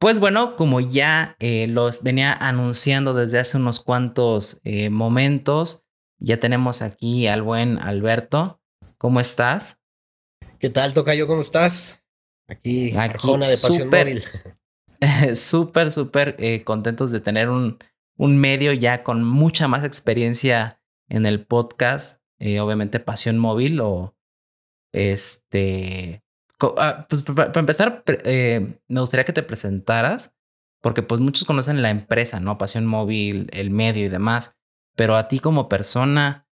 Pues bueno, como ya eh, los venía anunciando desde hace unos cuantos eh, momentos, ya tenemos aquí al buen Alberto. ¿Cómo estás? ¿Qué tal, Tocayo? ¿Cómo estás? Aquí, Arjona de Pasión super, Móvil. súper, súper eh, contentos de tener un, un medio ya con mucha más experiencia en el podcast. obviamente, Pasión Móvil o este Ah, pues para empezar, eh, me gustaría que te presentaras, porque pues muchos conocen la empresa, ¿no? Pasión Móvil, el medio y demás, pero a ti como persona,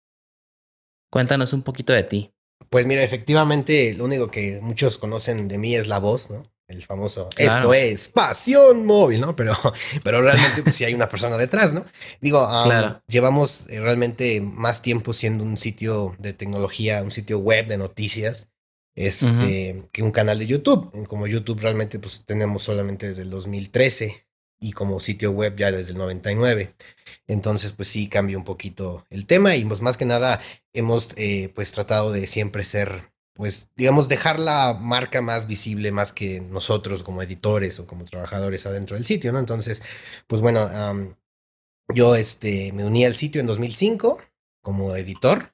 cuéntanos un poquito de ti. Pues mira, efectivamente, lo único que muchos conocen de mí es la voz, ¿no? El famoso, esto es pasión móvil, ¿no? Pero, pero realmente, pues sí hay una persona detrás, ¿no? Digo, llevamos eh, realmente más tiempo siendo un sitio de tecnología, un sitio web de noticias este, que un canal de YouTube. Como YouTube realmente pues tenemos solamente desde el 2013 y como sitio web ya desde el 99. Entonces pues sí cambia un poquito el tema y pues más que nada hemos eh, pues tratado de siempre ser pues digamos dejar la marca más visible más que nosotros como editores o como trabajadores adentro del sitio, ¿no? Entonces pues bueno, yo este, me uní al sitio en 2005 como editor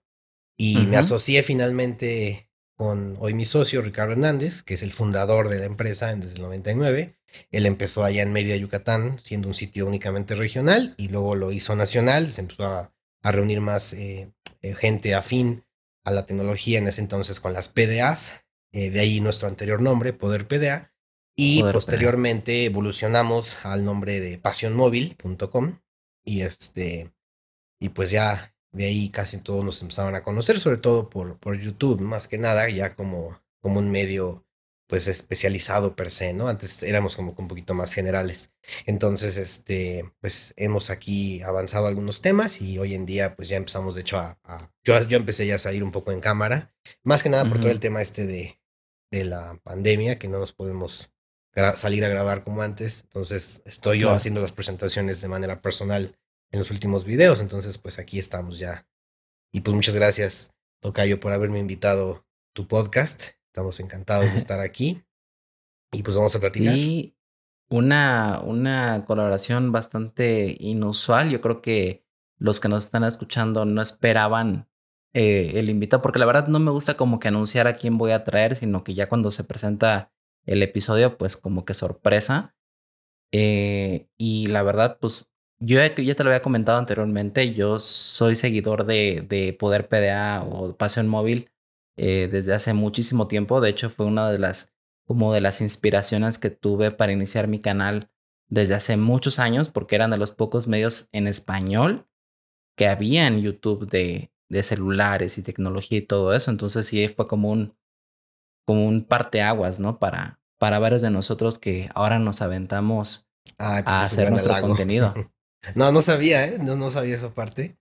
y me asocié finalmente con hoy mi socio Ricardo Hernández, que es el fundador de la empresa desde el 99. Él empezó allá en Mérida, Yucatán, siendo un sitio únicamente regional y luego lo hizo nacional, se empezó a, reunir más eh, eh, gente afín a la tecnología en ese entonces con las PDAs, eh, de ahí nuestro anterior nombre, Poder PDA, y posteriormente evolucionamos al nombre de pasionmóvil.com y este y pues ya de ahí casi todos nos empezaban a conocer, sobre todo por, por YouTube, más que nada, ya como, como un medio pues especializado per se, ¿no? Antes éramos como un poquito más generales. Entonces, este, pues hemos aquí avanzado algunos temas y hoy en día pues ya empezamos de hecho a, yo, yo empecé ya a salir un poco en cámara, más que nada por todo el tema este de, de la pandemia, que no nos podemos salir a grabar como antes. Entonces, estoy yo haciendo las presentaciones de manera personal en los últimos videos. Entonces, pues aquí estamos ya. Y pues muchas gracias, Tocayo, por haberme invitado a tu podcast. Estamos encantados de estar aquí. Y pues vamos a platicar. Y una, una colaboración bastante inusual. Yo creo que los que nos están escuchando no esperaban eh, el invitado, porque la verdad no me gusta como que anunciar a quién voy a traer, sino que ya cuando se presenta el episodio, pues como que sorpresa. Eh, y la verdad, pues yo ya, te lo había comentado anteriormente, yo soy seguidor de, de Poder PDA o Pasión Móvil eh, desde hace muchísimo tiempo. De hecho, fue una de las, como de las inspiraciones que tuve para iniciar mi canal desde hace muchos años, porque eran de los pocos medios en español que había en YouTube de, de celulares y tecnología y todo eso. Entonces sí fue como un, como un parteaguas, ¿no? Para, para varios de nosotros que ahora nos aventamos pues a hacer nuestro contenido. No, no sabía, ¿eh? No, no sabía esa parte.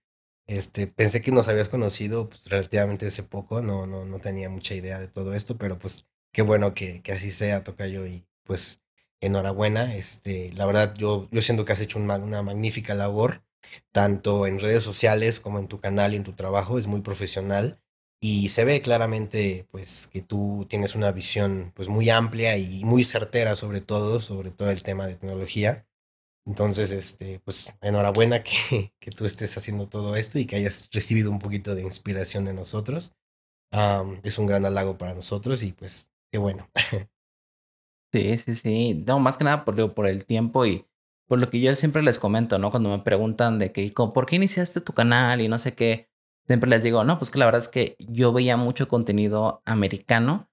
Este, pensé que nos habías conocido pues, relativamente hace poco, no, no, no tenía mucha idea de todo esto, pero pues qué bueno que, que así sea, Tocayo, y pues enhorabuena. Este, la verdad, yo, yo siento que has hecho una, una magnífica labor, tanto en redes sociales como en tu canal y en tu trabajo, es muy profesional y se ve claramente pues que tú tienes una visión pues muy amplia y muy certera sobre todo, sobre todo el tema de tecnología. Entonces, este, pues enhorabuena que, que, tú estés haciendo todo esto y que hayas recibido un poquito de inspiración de nosotros. es un gran halago para nosotros y pues qué bueno. Sí, sí, sí. No, más que nada por, por el tiempo y por lo que yo siempre les comento, ¿no? Cuando me preguntan de que, ¿por qué iniciaste tu canal y no sé qué? Siempre les digo, no, pues que la verdad es que yo veía mucho contenido americano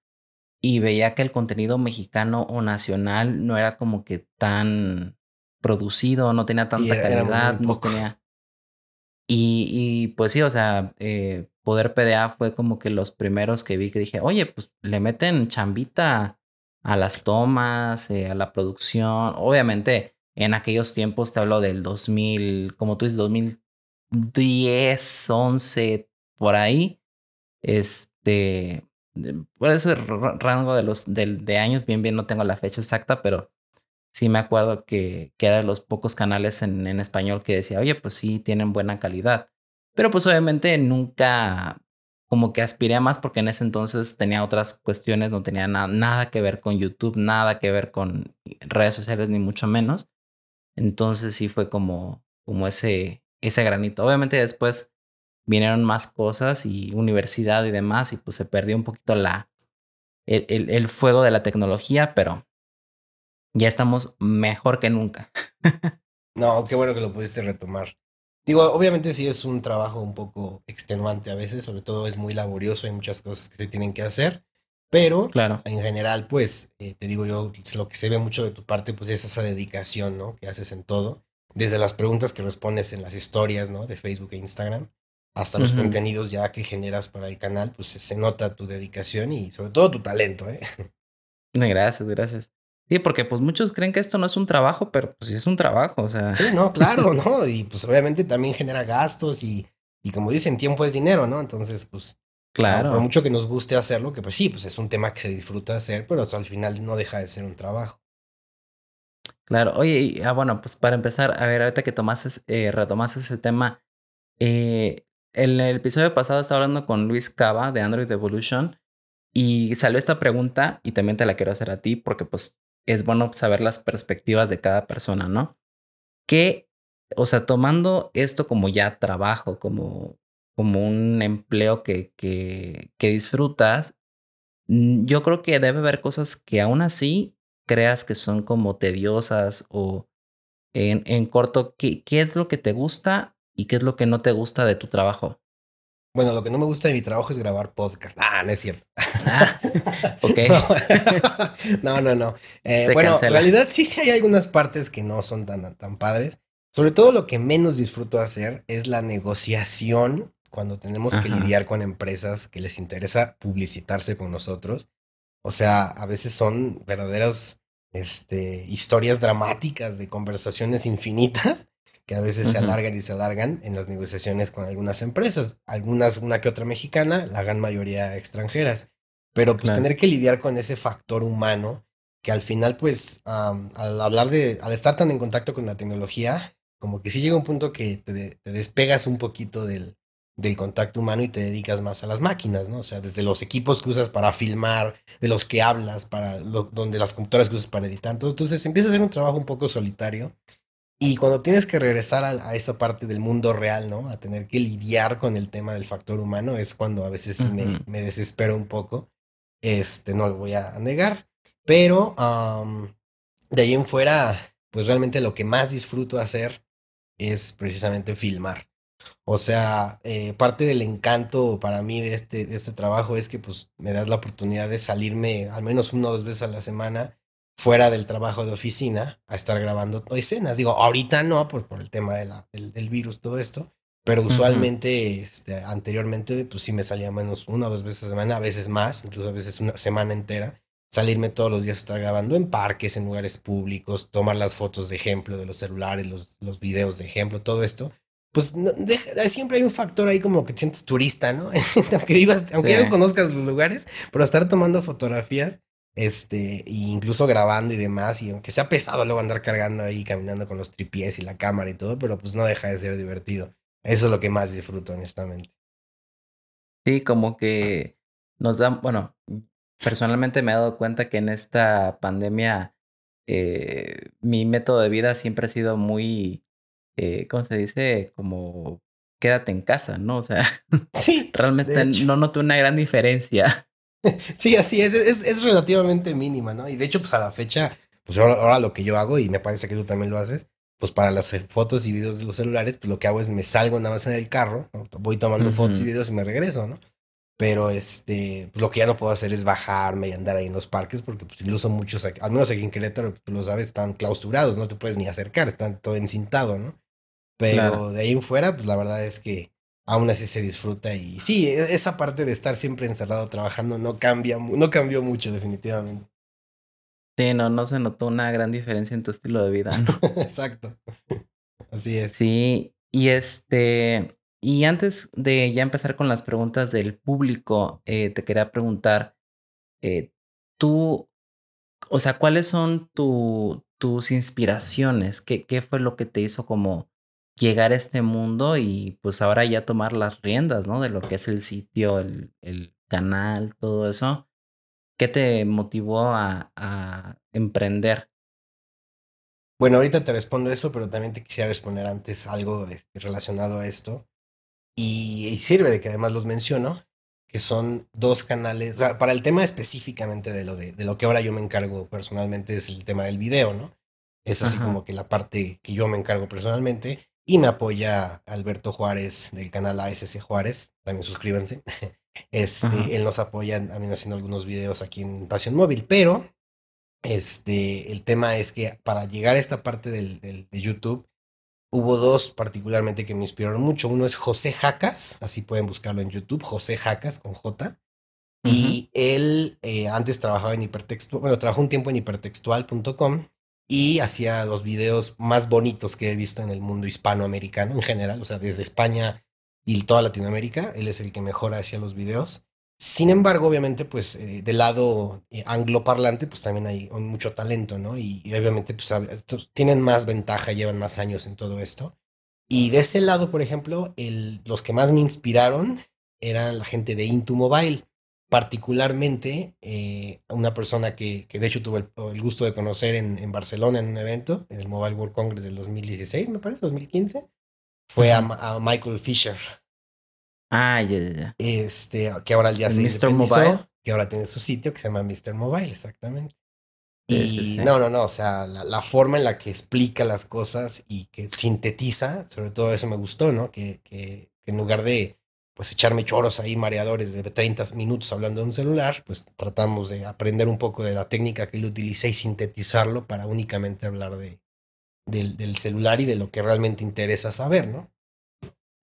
y veía que el contenido mexicano o nacional no era como que tan producido, no tenía tanta calidad, no tenía... Y, y, pues sí, o sea, eh, Poder PDA fue como que los primeros que vi que dije, oye, pues le meten chambita a las tomas, eh, a la producción. Obviamente, en aquellos tiempos te hablo del 2000, como tú dices, 2010, 11, por ahí. Este, por ese rango de los de años, bien, bien, no tengo la fecha exacta, pero sí me acuerdo que, que era de los pocos canales en, en, español que decía, oye, pues sí, tienen buena calidad. Pero pues obviamente nunca, como que aspiré a más porque en ese entonces tenía otras cuestiones, no tenía nada que ver con YouTube, nada que ver con redes sociales, ni mucho menos. Entonces sí fue como, como ese, ese granito. Obviamente después vinieron más cosas y universidad y demás, y pues se perdió un poquito la, el, el fuego de la tecnología, pero ya estamos mejor que nunca. no, qué bueno que lo pudiste retomar. Digo, obviamente sí es un trabajo un poco extenuante a veces, sobre todo es muy laborioso, hay muchas cosas que se tienen que hacer, pero claro. en general, pues, eh, te digo yo, lo que se ve mucho de tu parte, pues es esa dedicación, ¿no? Que haces en todo, desde las preguntas que respondes en las historias, ¿no? De Facebook e Instagram, hasta los contenidos ya que generas para el canal, pues se nota tu dedicación y sobre todo tu talento, ¿eh? Gracias, gracias. Sí, porque pues muchos creen que esto no es un trabajo, pero pues sí es un trabajo, o sea. Sí, no, claro, ¿no? Y pues obviamente también genera gastos y, y como dicen, tiempo es dinero, ¿no? Entonces, pues. Claro. Por mucho que nos guste hacerlo, que pues sí, pues es un tema que se disfruta hacer, pero hasta al final no deja de ser un trabajo. Claro, oye, y, ah, bueno, pues para empezar, a ver, ahorita que tomases, eh, retomaste ese tema, eh, en el episodio pasado estaba hablando con Luis Cava de Android Evolution y salió esta pregunta y también te la quiero hacer a ti porque pues es bueno saber las perspectivas de cada persona, ¿no? Que, o sea, tomando esto como ya trabajo, como, como un empleo que, que, disfrutas, mm, yo creo que debe haber cosas que aún así creas que son como tediosas o en, en corto, ¿qué, ¿qué es lo que te gusta y qué es lo que no te gusta de tu trabajo? Bueno, lo que no me gusta de mi trabajo es grabar podcast. Ah, no es cierto. Ah, ok. no, no, no. Eh, bueno, en realidad sí, sí hay algunas partes que no son tan, tan padres. Sobre todo lo que menos disfruto hacer es la negociación cuando tenemos que lidiar con empresas que les interesa publicitarse con nosotros. O sea, a veces son verdaderos este, historias dramáticas de conversaciones infinitas que a veces se alargan y se alargan en las negociaciones con algunas empresas, algunas una que otra mexicana, la gran mayoría extranjeras. Pero pues tener que lidiar con ese factor humano que al final pues al hablar de, al estar tan en contacto con la tecnología, como que sí llega un punto que te, despegas un poquito del, del contacto humano y te dedicas más a las máquinas, ¿no? O sea, desde los equipos que usas para filmar, de los que hablas, para donde las computadoras que usas para editar. Entonces empieza a ser un trabajo un poco solitario y cuando tienes que regresar a, esa parte del mundo real, ¿no? A tener que lidiar con el tema del factor humano, es cuando a veces me, me, desespero un poco. Este, no lo voy a negar. Pero de ahí en fuera, pues realmente lo que más disfruto hacer es precisamente filmar. O sea, eh, parte del encanto para mí de este, de este trabajo es que pues me das la oportunidad de salirme al menos una o dos veces a la semana fuera del trabajo de oficina a estar grabando escenas. Digo, ahorita no, por, por el tema de la, del, virus, todo esto, pero usualmente, este, anteriormente, pues sí me salía menos una o dos veces a la semana, a veces más, incluso a veces una semana entera, salirme todos los días a estar grabando en parques, en lugares públicos, tomar las fotos de ejemplo de los celulares, los, los videos de ejemplo, todo esto. Pues siempre hay un factor ahí como que te sientes turista, ¿no? aunque vivas, aunque ya no conozcas los lugares, pero estar tomando fotografías este, incluso grabando y demás, y aunque sea pesado luego andar cargando ahí, caminando con los tripies y la cámara y todo, pero pues no deja de ser divertido. Eso es lo que más disfruto, honestamente. Sí, como que nos dan, bueno, personalmente me he dado cuenta que en esta pandemia eh, mi método de vida siempre ha sido muy, eh, ¿cómo se dice? Como quédate en casa, ¿no? O sea, sí, realmente no noto una gran diferencia. sí, así es, es, relativamente mínima, ¿no? Y de hecho, pues a la fecha, pues ahora, lo que yo hago, y me parece que tú también lo haces, pues para las fotos y videos de los celulares, pues lo que hago es me salgo nada más en el carro, voy tomando fotos y videos y me regreso, ¿no? Pero este, pues lo que ya no puedo hacer es bajarme y andar ahí en los parques, porque pues incluso muchos, al menos aquí en Querétaro, tú lo sabes, están clausurados, no te puedes ni acercar, están todo encintado, ¿no? Pero de ahí en fuera, pues la verdad es que aún así se disfruta y sí, e, esa parte de estar siempre encerrado trabajando no cambia, no cambió mucho definitivamente. Sí, no, no se notó una gran diferencia en tu estilo de vida, ¿no? Exacto. Así es. Sí, y este, y antes de ya empezar con las preguntas del público, eh, te quería preguntar, eh, tú, o sea, ¿cuáles son tu, tus inspiraciones? ¿Qué, ¿Qué fue lo que te hizo como llegar a este mundo y pues ahora ya tomar las riendas, ¿no? De lo que es el sitio, el, el canal, todo eso. ¿Qué te motivó a, a emprender? Bueno, ahorita te respondo eso, pero también te quisiera responder antes algo este, relacionado a esto. Y, sirve de que además los menciono, que son dos canales, o sea, para el tema específicamente de lo, de, de, lo que ahora yo me encargo personalmente es el tema del video, ¿no? Es así como que la parte que yo me encargo personalmente y me apoya Alberto Juárez del canal ASC Juárez, también suscríbanse. Este, él nos apoya también haciendo algunos videos aquí en Pasión Móvil, pero este, el tema es que para llegar a esta parte del, del, de YouTube, hubo dos particularmente que me inspiraron mucho. Uno es José Jacas, así pueden buscarlo en YouTube, José Jacas con J. Y él eh, antes trabajaba en hipertextual, bueno, trabajó un tiempo en hipertextual.com y hacía los videos más bonitos que he visto en el mundo hispanoamericano en general, o sea, desde España y toda Latinoamérica. Él es el que mejor hacía los videos. Sin embargo, obviamente, pues eh, del lado eh, angloparlante, pues también hay mucho talento, ¿no? Y, obviamente, pues tienen más ventaja, llevan más años en todo esto. Y de ese lado, por ejemplo, el, los que más me inspiraron eran la gente de Into Mobile, particularmente eh, una persona que, que, de hecho tuve el, gusto de conocer en, en, Barcelona en un evento, en el Mobile World Congress del 2016, me parece, 2015, fue a, a Michael Fisher. Ah, ya, ya, ya. Este, que ahora el día se Mr. Mobile. Que ahora tiene su sitio que se llama Mr. Mobile, exactamente. Y no, no, no, o sea, la, forma en la que explica las cosas y que sintetiza, sobre todo eso me gustó, ¿no? Que, que, en lugar de pues echarme choros ahí mareadores de 30 minutos hablando de un celular, pues tratamos de aprender un poco de la técnica que él utilicé y sintetizarlo para únicamente hablar de, del, del celular y de lo que realmente interesa saber, ¿no?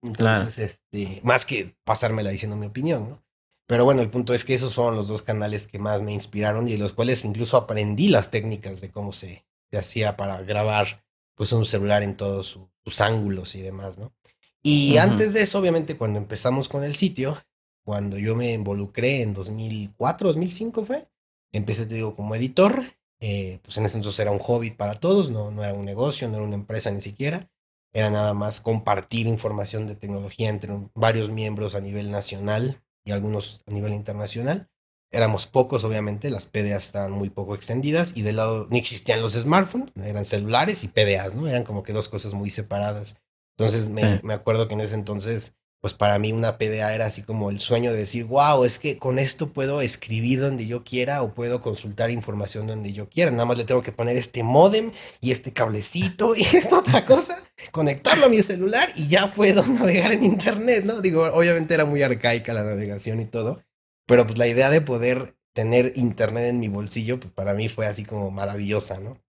Entonces, este, más que pasármela diciendo mi opinión, ¿no? Pero bueno, el punto es que esos fueron los dos canales que más me inspiraron y de los cuales incluso aprendí las técnicas de cómo se, se hacía para grabar pues un celular en todos sus ángulos y demás, ¿no? Y antes de eso, obviamente, cuando empezamos con el sitio, cuando yo me involucré en 2004, 2005 fue, empecé, te digo, como editor, eh, pues en ese entonces era un hobby para todos, no, no era un negocio, no era una empresa ni siquiera era nada más compartir información de tecnología entre varios miembros a nivel nacional y algunos a nivel internacional. Éramos pocos, obviamente, las PDAs estaban muy poco extendidas y del lado ni existían los smartphones, eran celulares y PDAs, ¿no? Eran como que dos cosas muy separadas. Entonces me, me acuerdo que en ese entonces pues para mí una PDA era así como el sueño de decir, wow, es que con esto puedo escribir donde yo quiera o puedo consultar información donde yo quiera. Nada más le tengo que poner este modem y este cablecito y esta otra cosa, conectarlo a mi celular y ya puedo navegar en internet, ¿no? Digo, obviamente era muy arcaica la navegación y todo, pero pues la idea de poder tener internet en mi bolsillo, pues para mí fue así como maravillosa, ¿no?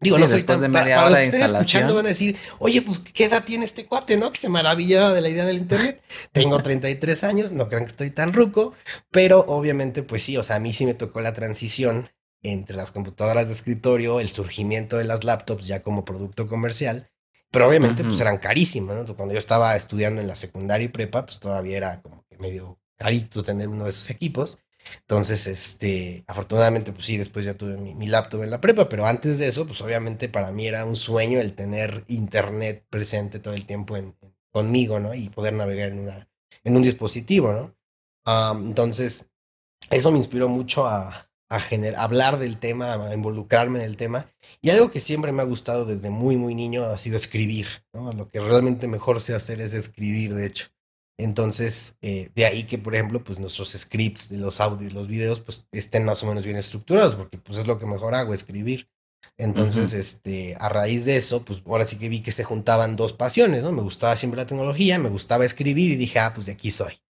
Digo, no soy tan, de para, para los que estén escuchando van a decir, oye, pues, ¿qué edad tiene este cuate, no? Que se maravillaba de la idea del internet. Tengo 33 años, no crean que estoy tan ruco, pero obviamente, pues sí, o sea, a mí sí me tocó la transición entre las computadoras de escritorio, el surgimiento de las laptops ya como producto comercial, pero obviamente, pues eran carísimas, ¿no? Cuando yo estaba estudiando en la secundaria y prepa, pues todavía era como que medio carito tener uno de esos equipos. Entonces, este, afortunadamente, pues sí, después ya tuve mi, laptop en la prepa, pero antes de eso, pues obviamente para mí era un sueño el tener internet presente todo el tiempo en, conmigo, ¿no? Y poder navegar en, una, en un dispositivo, ¿no? entonces, eso me inspiró mucho a, a hablar del tema, a involucrarme en el tema. Y algo que siempre me ha gustado desde muy, muy niño ha sido escribir, ¿no? Lo que realmente mejor sé hacer es escribir, de hecho. Entonces, eh, de ahí que, por ejemplo, pues nuestros scripts los audios, los videos, pues estén más o menos bien estructurados, porque pues es lo que mejor hago, escribir. Entonces, este, a raíz de eso, pues ahora sí que vi que se juntaban dos pasiones, ¿no? Me gustaba siempre la tecnología, me gustaba escribir y dije, ah, pues de aquí soy.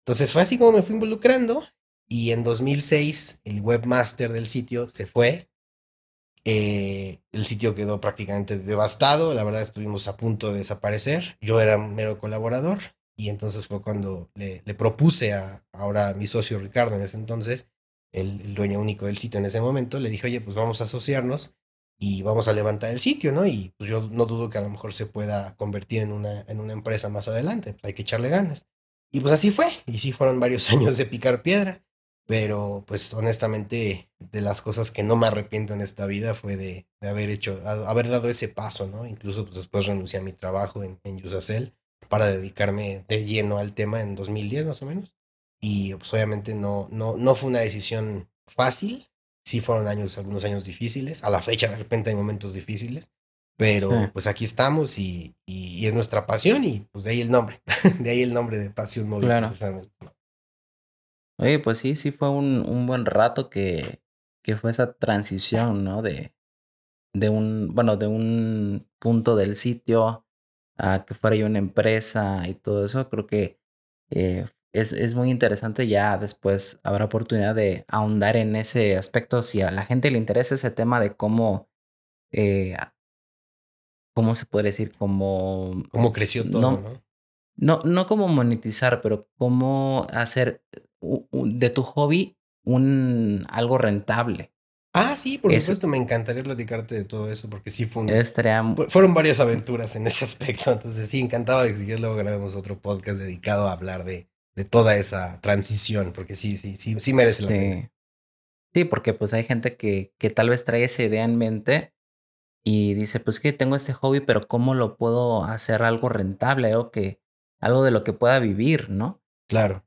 Entonces fue así como me fui involucrando y en 2006 el webmaster del sitio se fue. Eh, el sitio quedó prácticamente devastado, la verdad estuvimos a punto de desaparecer. Yo era un mero colaborador y entonces fue cuando le, propuse a ahora a mi socio Ricardo en ese entonces, el, dueño único del sitio en ese momento, le dije, oye, pues vamos a asociarnos y vamos a levantar el sitio, ¿no? Y pues yo no dudo que a lo mejor se pueda convertir en una, en una empresa más adelante, hay que echarle ganas. Y pues así fue, y sí fueron varios años de picar piedra. pero pues honestamente de las cosas que no me arrepiento en esta vida fue de, haber hecho, haber dado ese paso, ¿no? Incluso pues, después renuncié a mi trabajo en, en Yusacel para dedicarme de lleno al tema en 2010 más o menos. Y pues obviamente no, no, no fue una decisión fácil, sí fueron años, algunos años difíciles, a la fecha de repente hay momentos difíciles, pero pues aquí estamos y, y, es nuestra pasión y pues de ahí el nombre, de ahí el nombre de Pasión Móvil. Claro. Oye, pues sí, sí fue un, un buen rato que, que fue esa transición, ¿no? De, de un, bueno, de un punto del sitio a que fuera yo una empresa y todo eso, creo que eh, es, es, muy interesante. Ya después habrá oportunidad de ahondar en ese aspecto. Si a la gente le interesa ese tema de cómo eh, ¿cómo se puede decir? Como... ¿Cómo creció todo, no? No, no, como monetizar, pero cómo hacer de tu hobby un algo rentable. Ah, sí, por supuesto, me encantaría platicarte de todo eso, porque sí fue un, fueron varias aventuras en ese aspecto, entonces sí, encantado de que si luego grabemos otro podcast dedicado a hablar de, de toda esa transición, porque sí, sí, sí, sí merece la pena. Sí, porque pues hay gente que, que tal vez trae esa idea en mente y dice, pues que tengo este hobby, pero ¿cómo lo puedo hacer algo rentable o que algo de lo que pueda vivir, ¿no? Claro.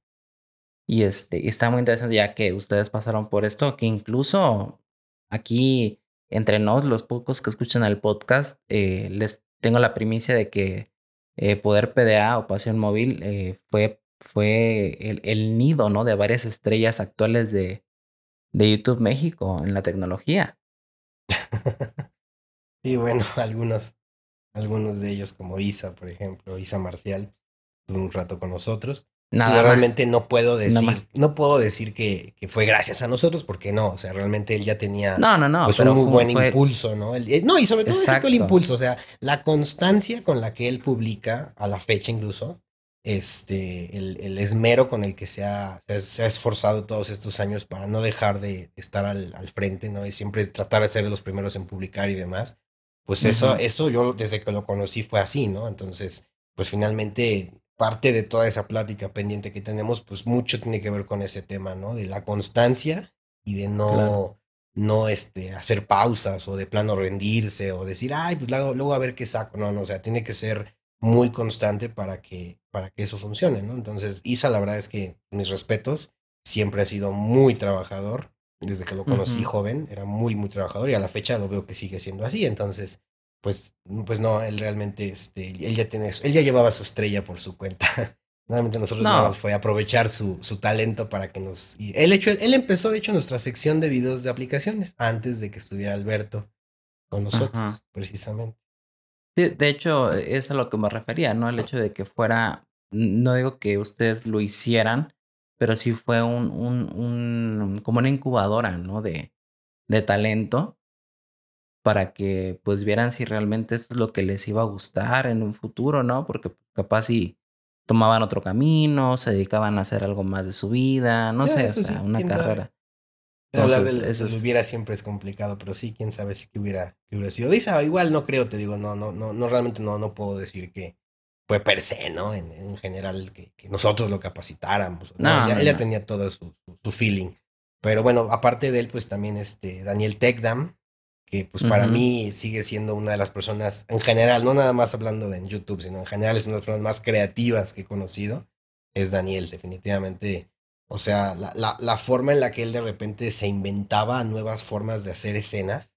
Y este, está muy interesante ya que ustedes pasaron por esto, que incluso aquí entre nos, los pocos que escuchan el podcast, eh, les tengo la primicia de que eh, Poder PDA o Pasión Móvil eh, fue, fue el, nido, ¿no? De varias estrellas actuales de, de YouTube México en la tecnología. Sí, bueno, algunos, algunos de ellos, como Isa, por ejemplo, Isa Marcial, un rato con nosotros. Nada realmente no puedo decir, no puedo decir que, que, fue gracias a nosotros, porque no, o sea, realmente él ya tenía no, no, no, pues un muy buen impulso, ¿no? Eh, no, y sobre todo el impulso, o sea, la constancia con la que él publica, a la fecha incluso, este, el, el esmero con el que se ha, se ha, esforzado todos estos años para no dejar de estar al, al frente, ¿no? Y siempre tratar de ser los primeros en publicar y demás pues eso, eso yo desde que lo conocí fue así, ¿no? Entonces, pues finalmente parte de toda esa plática pendiente que tenemos, pues mucho tiene que ver con ese tema, ¿no? De la constancia y de no, no este, hacer pausas o de plano rendirse o decir, ay, pues luego, luego a ver qué saco. No, no, o sea, tiene que ser muy constante para que, para que eso funcione, ¿no? Entonces, Isa, la verdad es que mis respetos, siempre ha sido muy trabajador, desde que lo conocí joven, era muy, muy trabajador y a la fecha lo veo que sigue siendo así. Entonces, pues, pues no, él realmente, este, él ya tiene, él ya llevaba su estrella por su cuenta. Normalmente nosotros no. nada más fue aprovechar su, su talento para que nos... Y él, hecho, él empezó, de hecho, nuestra sección de videos de aplicaciones antes de que estuviera Alberto con nosotros, precisamente. Sí, de hecho, es a lo que me refería, ¿no? El hecho de que fuera, no digo que ustedes lo hicieran, pero sí fue un, un, un como una incubadora, ¿no? De, de talento para que pues vieran si realmente es lo que les iba a gustar en un futuro, ¿no? Porque capaz si tomaban otro camino, se dedicaban a hacer algo más de su vida, no sé, o sea, una carrera. Hablar de, eso hubiera siempre es complicado, pero sí, quién sabe si que hubiera, que hubiera sido. Dice, igual no creo, te digo, no, no, no, no, realmente no, no puedo decir que, fue per se, ¿no? En, en general, que, que, nosotros lo capacitáramos. No, ya, ella tenía todo su, su, feeling. Pero bueno, aparte de él, pues también este Daniel Tekdam, que pues para mí sigue siendo una de las personas, en general, no nada más hablando de en YouTube, sino en general es una de las personas más creativas que he conocido, es Daniel, definitivamente. O sea, la, la, la forma en la que él de repente se inventaba nuevas formas de hacer escenas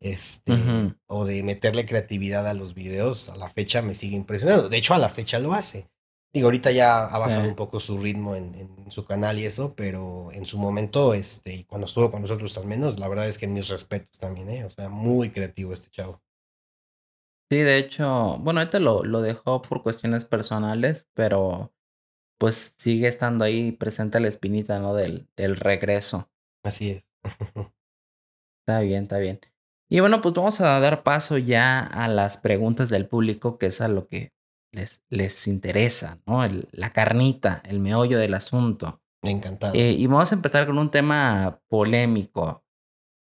este, o de meterle creatividad a los videos, a la fecha me sigue impresionando. De hecho, a la fecha lo hace. Digo, ahorita ya ha bajado un poco su ritmo en, en, su canal y eso, pero en su momento, este, cuando estuvo con nosotros al menos, la verdad es que mis respetos también, ¿eh? O sea, muy creativo este chavo. Sí, de hecho, bueno, ahorita lo, lo dejó por cuestiones personales, pero pues sigue estando ahí presente la espinita, ¿no? Del, del regreso. Así es. está bien, está bien. Y bueno, pues vamos a dar paso ya a las preguntas del público, que es a lo que les, les interesa, ¿no? la carnita, el meollo del asunto. Encantado. Eh, y vamos a empezar con un tema polémico,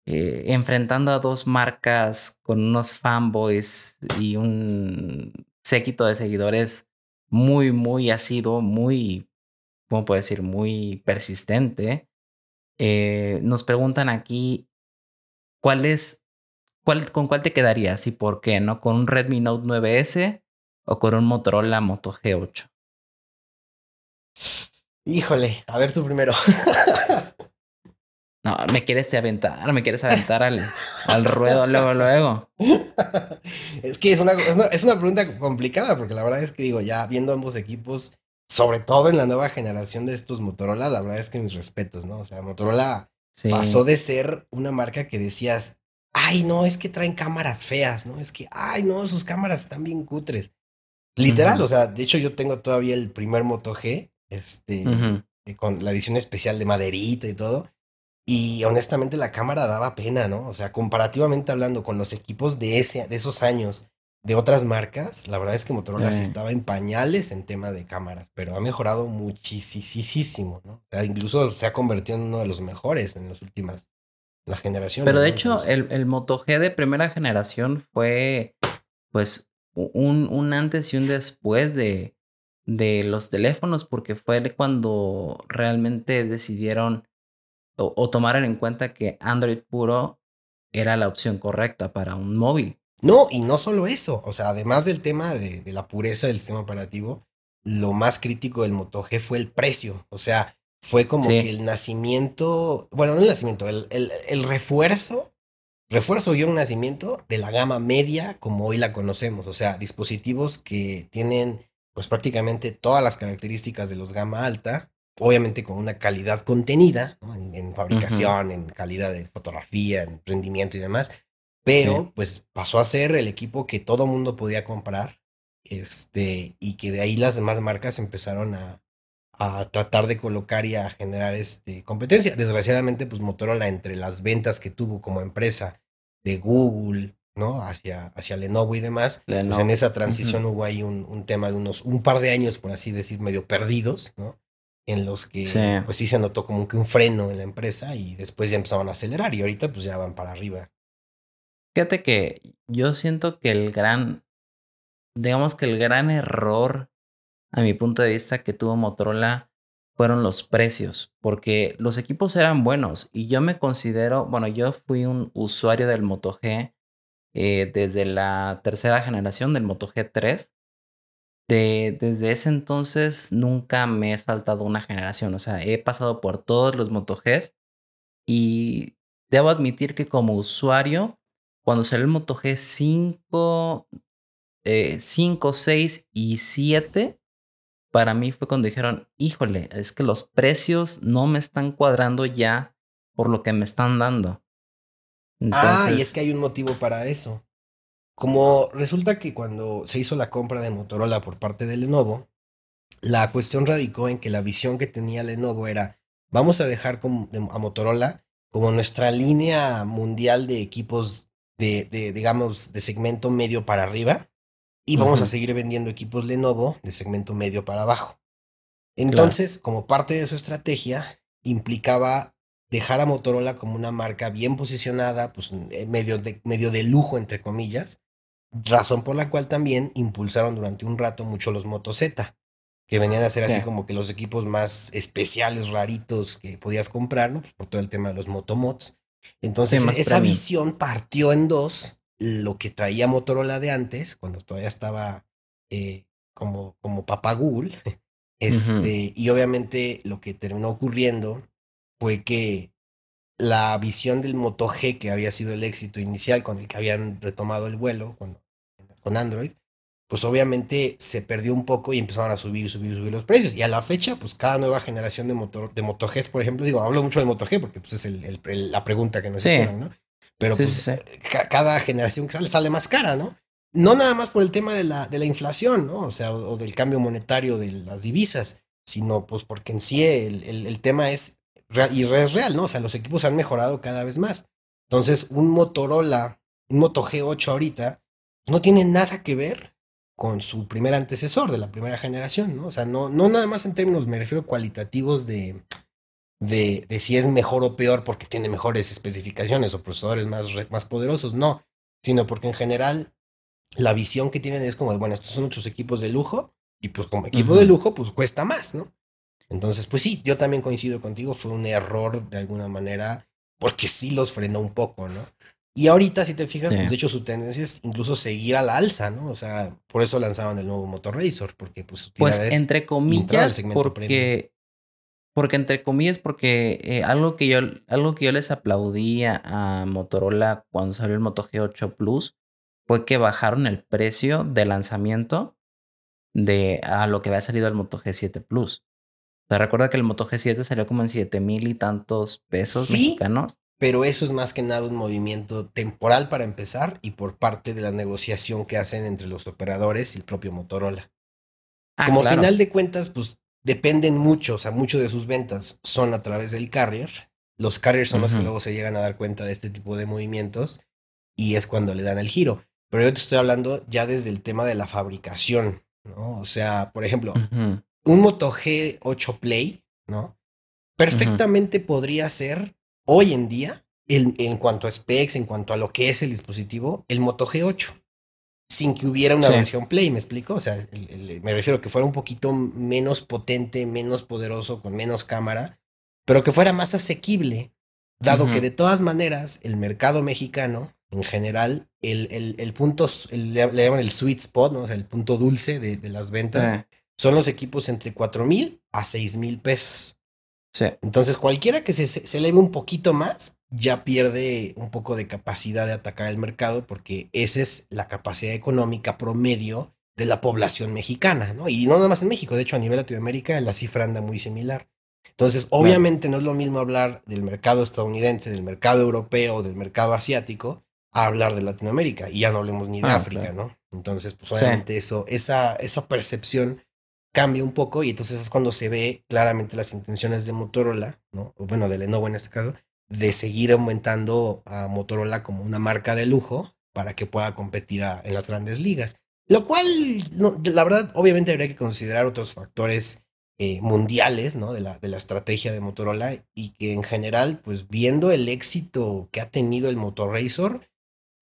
eh, enfrentando a dos marcas con unos fanboys y un séquito de seguidores muy, muy ácido, muy, ¿cómo puedo decir? Muy persistente. Eh, nos preguntan aquí, ¿cuál es, cuál, con cuál te quedarías y por qué, no? ¿Con un Redmi Note 9S o con un Motorola Moto G8? Híjole, a ver tú primero. No, me quieres aventar, me quieres aventar al, al ruedo luego, luego. Es que es una, es una, pregunta complicada porque la verdad es que digo, ya viendo ambos equipos, sobre todo en la nueva generación de estos Motorola, la verdad es que mis respetos, ¿no? O sea, Motorola pasó de ser una marca que decías, ay, no, es que traen cámaras feas, ¿no? Es que, ay, no, sus cámaras están bien cutres. Literal, o sea, de hecho yo tengo todavía el primer Moto G, este, eh, con la edición especial de maderita y todo. Y honestamente la cámara daba pena, ¿no? O sea, comparativamente hablando con los equipos de, ese, de esos años de otras marcas, la verdad es que Motorola sí estaba en pañales en tema de cámaras, pero ha mejorado muchísimo, ¿no? O sea, incluso se ha convertido en uno de los mejores en las últimas las generaciones. Pero de hecho, el, el Moto G de primera generación fue, pues, un, un antes y un después de, de los teléfonos, porque fue cuando realmente decidieron o, tomaron en cuenta que Android puro era la opción correcta para un móvil. No, y no solo eso, o sea, además del tema de, la pureza del sistema operativo, lo más crítico del Moto G fue el precio, o sea, fue como que el nacimiento, bueno, no el nacimiento, el, el, el refuerzo, refuerzo y un nacimiento de la gama media como hoy la conocemos, o sea, dispositivos que tienen pues prácticamente todas las características de los gama alta, obviamente con una calidad contenida en, fabricación, en calidad de fotografía, en rendimiento y demás, pero pues pasó a ser el equipo que todo mundo podía comprar este, y que de ahí las demás marcas empezaron a, a tratar de colocar y a generar este, competencia. Desgraciadamente, pues Motorola entre las ventas que tuvo como empresa de Google, ¿no? Hacia, hacia Lenovo y demás, pues en esa transición hubo ahí un, un, tema de unos, un par de años, por así decir, medio perdidos, ¿no? en los que pues sí se notó como que un freno en la empresa y después ya empezaban a acelerar y ahorita pues ya van para arriba. Fíjate que yo siento que el gran, digamos que el gran error a mi punto de vista que tuvo Motorola fueron los precios, porque los equipos eran buenos y yo me considero, bueno, yo fui un usuario del Moto G eh, desde la tercera generación del Moto G3 desde ese entonces nunca me he saltado una generación, o sea, he pasado por todos los Moto Gs y debo admitir que como usuario, cuando salió el Moto G 5, 5, 6 y 7, para mí fue cuando dijeron, híjole, es que los precios no me están cuadrando ya por lo que me están dando. ah, y es que hay un motivo para eso. Como resulta que cuando se hizo la compra de Motorola por parte de Lenovo, la cuestión radicó en que la visión que tenía Lenovo era, vamos a dejar a Motorola como nuestra línea mundial de equipos de, digamos, de segmento medio para arriba y vamos a seguir vendiendo equipos Lenovo de segmento medio para abajo. Entonces, como parte de su estrategia, implicaba dejar a Motorola como una marca bien posicionada, pues medio de, medio de lujo, entre comillas, Razón por la cual también impulsaron durante un rato mucho los Moto Z, que venían a ser así como que los equipos más especiales, raritos que podías comprar, ¿no? Pues por todo el tema de los Motomods. Entonces, esa visión partió en dos lo que traía Motorola de antes, cuando todavía estaba eh, como, como papá Google. Este, Y obviamente lo que terminó ocurriendo fue que la visión del Moto G, que había sido el éxito inicial con el que habían retomado el vuelo con, con Android, pues obviamente se perdió un poco y empezaron a subir, subir, subir los precios. Y a la fecha, pues cada nueva generación de, motor, de Moto G, por ejemplo, digo, hablo mucho del Moto G porque pues es el, la pregunta que nos hicieron, ¿no? Pero pues cada generación que sale sale más cara, ¿no? No nada más por el tema de la, de la inflación, ¿no? O sea, o, del cambio monetario de las divisas, sino pues porque en sí el, el, el tema es y es real, ¿no? O sea, los equipos han mejorado cada vez más. Entonces, un Motorola, un Moto G8 ahorita, no tiene nada que ver con su primer antecesor de la primera generación, ¿no? O sea, no, no nada más en términos, me refiero cualitativos de, de, de si es mejor o peor porque tiene mejores especificaciones o procesadores más, más poderosos, no, sino porque en general la visión que tienen es como, bueno, estos son muchos equipos de lujo y pues como equipo de lujo pues cuesta más, ¿no? Entonces, pues sí, yo también coincido contigo, fue un error de alguna manera, porque sí los frenó un poco, ¿no? Y ahorita, si te fijas, pues de hecho su tendencia es incluso seguir a la alza, ¿no? O sea, por eso lanzaban el nuevo Motor Razor, porque pues... Pues entre comillas, porque... Porque entre comillas, porque eh, algo, que yo, algo que yo les aplaudía a Motorola cuando salió el Moto G8 Plus fue que bajaron el precio de lanzamiento de a lo que había salido el Moto G7 Plus. O sea, recuerda que el Moto G7 salió como en 7 mil y tantos pesos mexicanos pero eso es más que nada un movimiento temporal para empezar y por parte de la negociación que hacen entre los operadores y el propio Motorola. Ah, Como final de cuentas, pues dependen mucho, o sea, mucho de sus ventas son a través del carrier. Los carriers son los que luego se llegan a dar cuenta de este tipo de movimientos y es cuando le dan el giro. Pero yo te estoy hablando ya desde el tema de la fabricación, ¿no? O sea, por ejemplo, un Moto G8 Play, ¿no? Perfectamente podría ser hoy en día, en cuanto a specs, en cuanto a lo que es el dispositivo, el Moto G8, sin que hubiera una versión Play, ¿me explico? O sea, me refiero a que fuera un poquito menos potente, menos poderoso, con menos cámara, pero que fuera más asequible, dado que de todas maneras el mercado mexicano, en general, el, el, punto, le, llaman el sweet spot, ¿no? o sea, el punto dulce de, las ventas, son los equipos entre 4 mil a 6 mil pesos. Entonces, cualquiera que se, se eleve un poquito más, ya pierde un poco de capacidad de atacar el mercado, porque esa es la capacidad económica promedio de la población mexicana, ¿no? Y no nada más en México, de hecho, a nivel Latinoamérica la cifra anda muy similar. Entonces, obviamente no es lo mismo hablar del mercado estadounidense, del mercado europeo, del mercado asiático, a hablar de Latinoamérica. Y ya no hablemos ni de ah, África, ¿no? Entonces, pues obviamente eso, esa, esa percepción cambia un poco y entonces es cuando se ve claramente las intenciones de Motorola, ¿no? O bueno, de Lenovo en este caso, de seguir aumentando a Motorola como una marca de lujo para que pueda competir en las grandes ligas. Lo cual, la verdad, obviamente habría que considerar otros factores eh, mundiales, ¿no? De la, de la estrategia de Motorola y que en general, pues viendo el éxito que ha tenido el Motor Razor,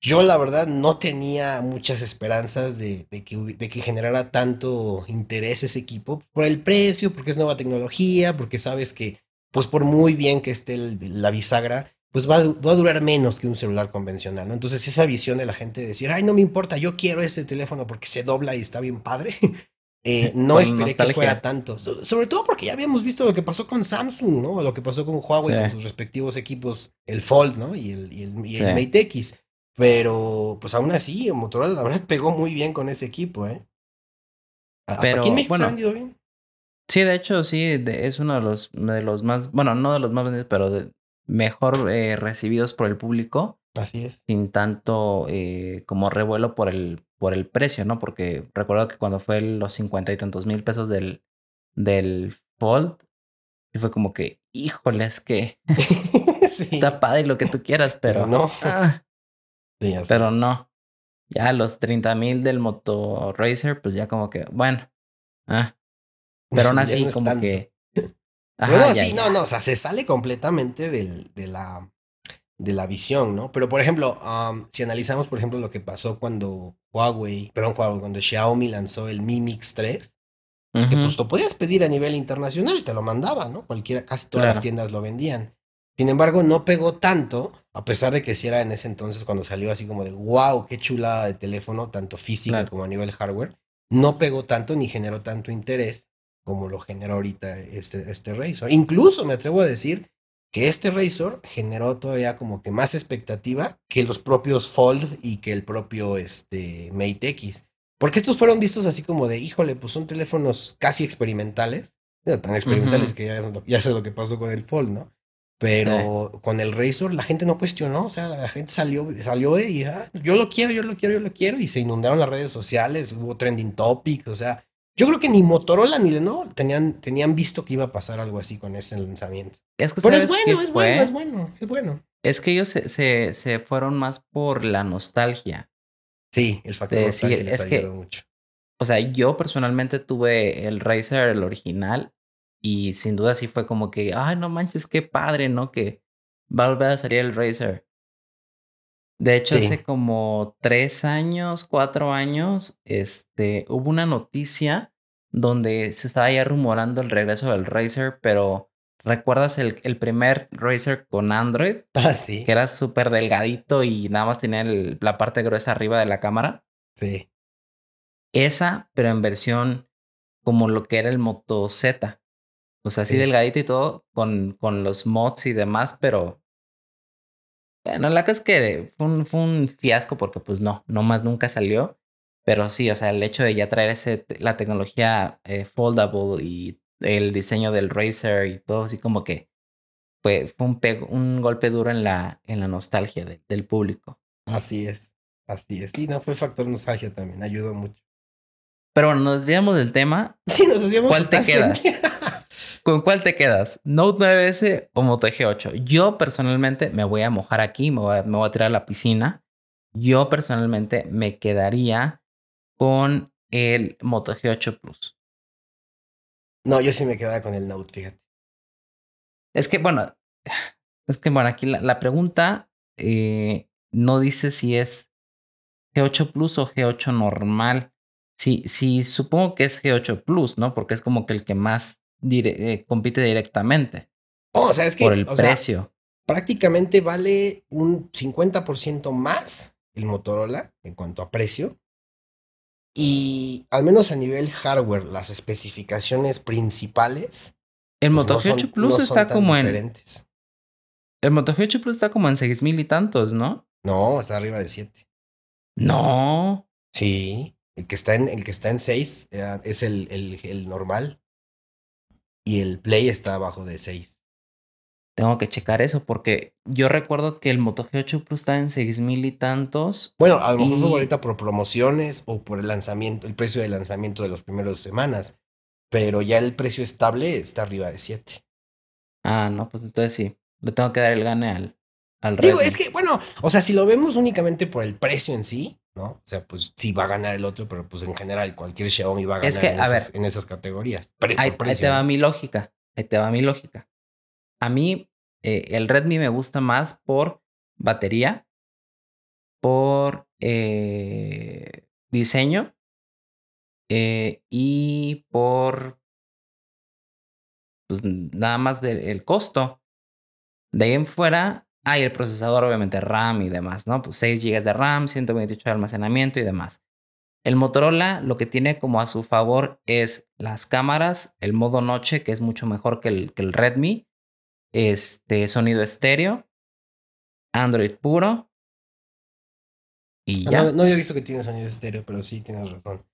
yo la verdad no tenía muchas esperanzas de, que, de, que, generara tanto interés ese equipo por el precio, porque es nueva tecnología, porque sabes que, pues por muy bien que esté la bisagra, pues va, a durar menos que un celular convencional, ¿no? Entonces esa visión de la gente de decir, ay, no me importa, yo quiero ese teléfono porque se dobla y está bien padre, eh, no esperé que fuera tanto. sobre todo porque ya habíamos visto lo que pasó con Samsung, ¿no? Lo que pasó con Huawei con sus respectivos equipos, el Fold, ¿no? Y el, y el, y el Mate X. Pero, pues aún así, Motorola la verdad pegó muy bien con ese equipo, ¿eh? Hasta Pero, aquí en México se ha vendido bien. Sí, de hecho, sí, es uno de los, de los más, bueno, no de los más vendidos, pero de mejor eh, recibidos por el público. Así es. Sin tanto eh, como revuelo por el, por el precio, ¿no? Porque recuerdo que cuando fue los cincuenta y tantos mil pesos del, del Fold, y fue como que, híjole, es que está padre lo que tú quieras, pero, no. Ah, pero no. Ya los 30 mil del Moto Racer, pues ya como que, bueno. Ah. Pero aún así, como que. Ajá, sí, no, no, o sea, se sale completamente del, de, la, de la visión, ¿no? Pero, por ejemplo, si analizamos, por ejemplo, lo que pasó cuando Huawei, perdón, Huawei, cuando Xiaomi lanzó el Mi Mix 3, que pues lo podías pedir a nivel internacional, te lo mandaba, ¿no? Cualquiera, casi todas las tiendas lo vendían. Sin embargo, no pegó tanto, a pesar de que si era en ese entonces cuando salió así como de wow, qué chulada de teléfono, tanto física como a nivel hardware, no pegó tanto ni generó tanto interés como lo generó ahorita este, este Razor. Incluso me atrevo a decir que este Razor generó todavía como que más expectativa que los propios Fold y que el propio este, Mate X. Porque estos fueron vistos así como de, híjole, pues son teléfonos casi experimentales. Tan experimentales que ya, ya sé lo que pasó con el Fold, ¿no? Pero con el Razor la gente no cuestionó, o sea, la gente salió, salió y ah, yo lo quiero, yo lo quiero, yo lo quiero, y se inundaron las redes sociales, hubo trending topics, o sea, yo creo que ni Motorola ni Lenovo tenían, tenían visto que iba a pasar algo así con ese lanzamiento. Es que, Pero es bueno, es bueno, es bueno, es bueno. Es que ellos se, se, se fueron más por la nostalgia. Sí, el factor de nostalgia les es que, mucho. O sea, yo personalmente tuve el Razer, el original, y sin duda sí fue como que, ay, no manches, qué padre, ¿no? Que va a volver a salir el Razer. De hecho, hace como tres años, cuatro años, este, hubo una noticia donde se estaba ya rumorando el regreso del Razer, pero ¿recuerdas el, el primer Razer con Android? Ah, sí. Que era súper delgadito y nada más tenía la parte gruesa arriba de la cámara. Sí. Esa, pero en versión como lo que era el Moto Z. O sea, así delgadito y todo, con, con los mods y demás, pero bueno, la cosa es que fue un, fue un fiasco porque pues no, no más nunca salió. Pero sí, o sea, el hecho de ya traer ese, la tecnología eh, foldable y el diseño del Razer y todo así como que fue, fue un, un golpe duro en la, en la nostalgia del público. Así es, así es. Sí, no, fue factor nostalgia también, ayudó mucho. Pero bueno, nos desviamos del tema. Sí, nos desviamos. ¿Cuál te queda? ¿Con cuál te quedas? ¿Note 9S o Moto G8? Yo personalmente me voy a mojar aquí, me voy a, me voy a tirar a la piscina. Yo personalmente me quedaría con el Moto G8 Plus. No, yo sí me quedaba con el Note, fíjate. Es que, bueno, es que, bueno, aquí la, pregunta eh, no dice si es G8 Plus o G8 normal. Sí, sí, supongo que es G8 Plus, ¿no? Porque es como que el que más eh, compite directamente. Oh, o sea, es que. Por el precio. prácticamente vale un 50% más el Motorola en cuanto a precio. Y al menos a nivel hardware, las especificaciones principales. El pues, Moto G8 Plus está como diferentes. en. El Moto G8 Plus está como en seis mil y tantos, ¿no? No, está arriba de 7. No. Sí. El que está en, el que está en 6 es el, el, el normal y el Play está abajo de 6. Tengo que checar eso porque yo recuerdo que el Moto G8 Plus está en 6 mil y tantos. Bueno, a lo mejor fue ahorita por promociones o por el lanzamiento, el precio de lanzamiento de las primeras semanas. Pero ya el precio estable está arriba de 7. Ah, no, pues entonces sí. Le tengo que dar el gane al, al Digo, es que, bueno, o sea, si lo vemos únicamente por el precio en sí, ¿no? O sea, pues sí va a ganar el otro, pero pues en general cualquier Xiaomi va a ganar en, esas, en, esas, categorías. ahí, te va mi lógica, ahí te va mi lógica. A mí eh, el Redmi me gusta más por batería, por eh, diseño eh, y por pues nada más el costo. De ahí en fuera, Ah, y el procesador, obviamente, RAM y demás, ¿no? Pues 6 GB de RAM, 128 de almacenamiento y demás. El Motorola lo que tiene como a su favor es las cámaras, el modo noche, que es mucho mejor que el, que el Redmi, este sonido estéreo, Android puro. Y ah, ya. No, no, había visto que tiene sonido estéreo, pero sí tienes razón.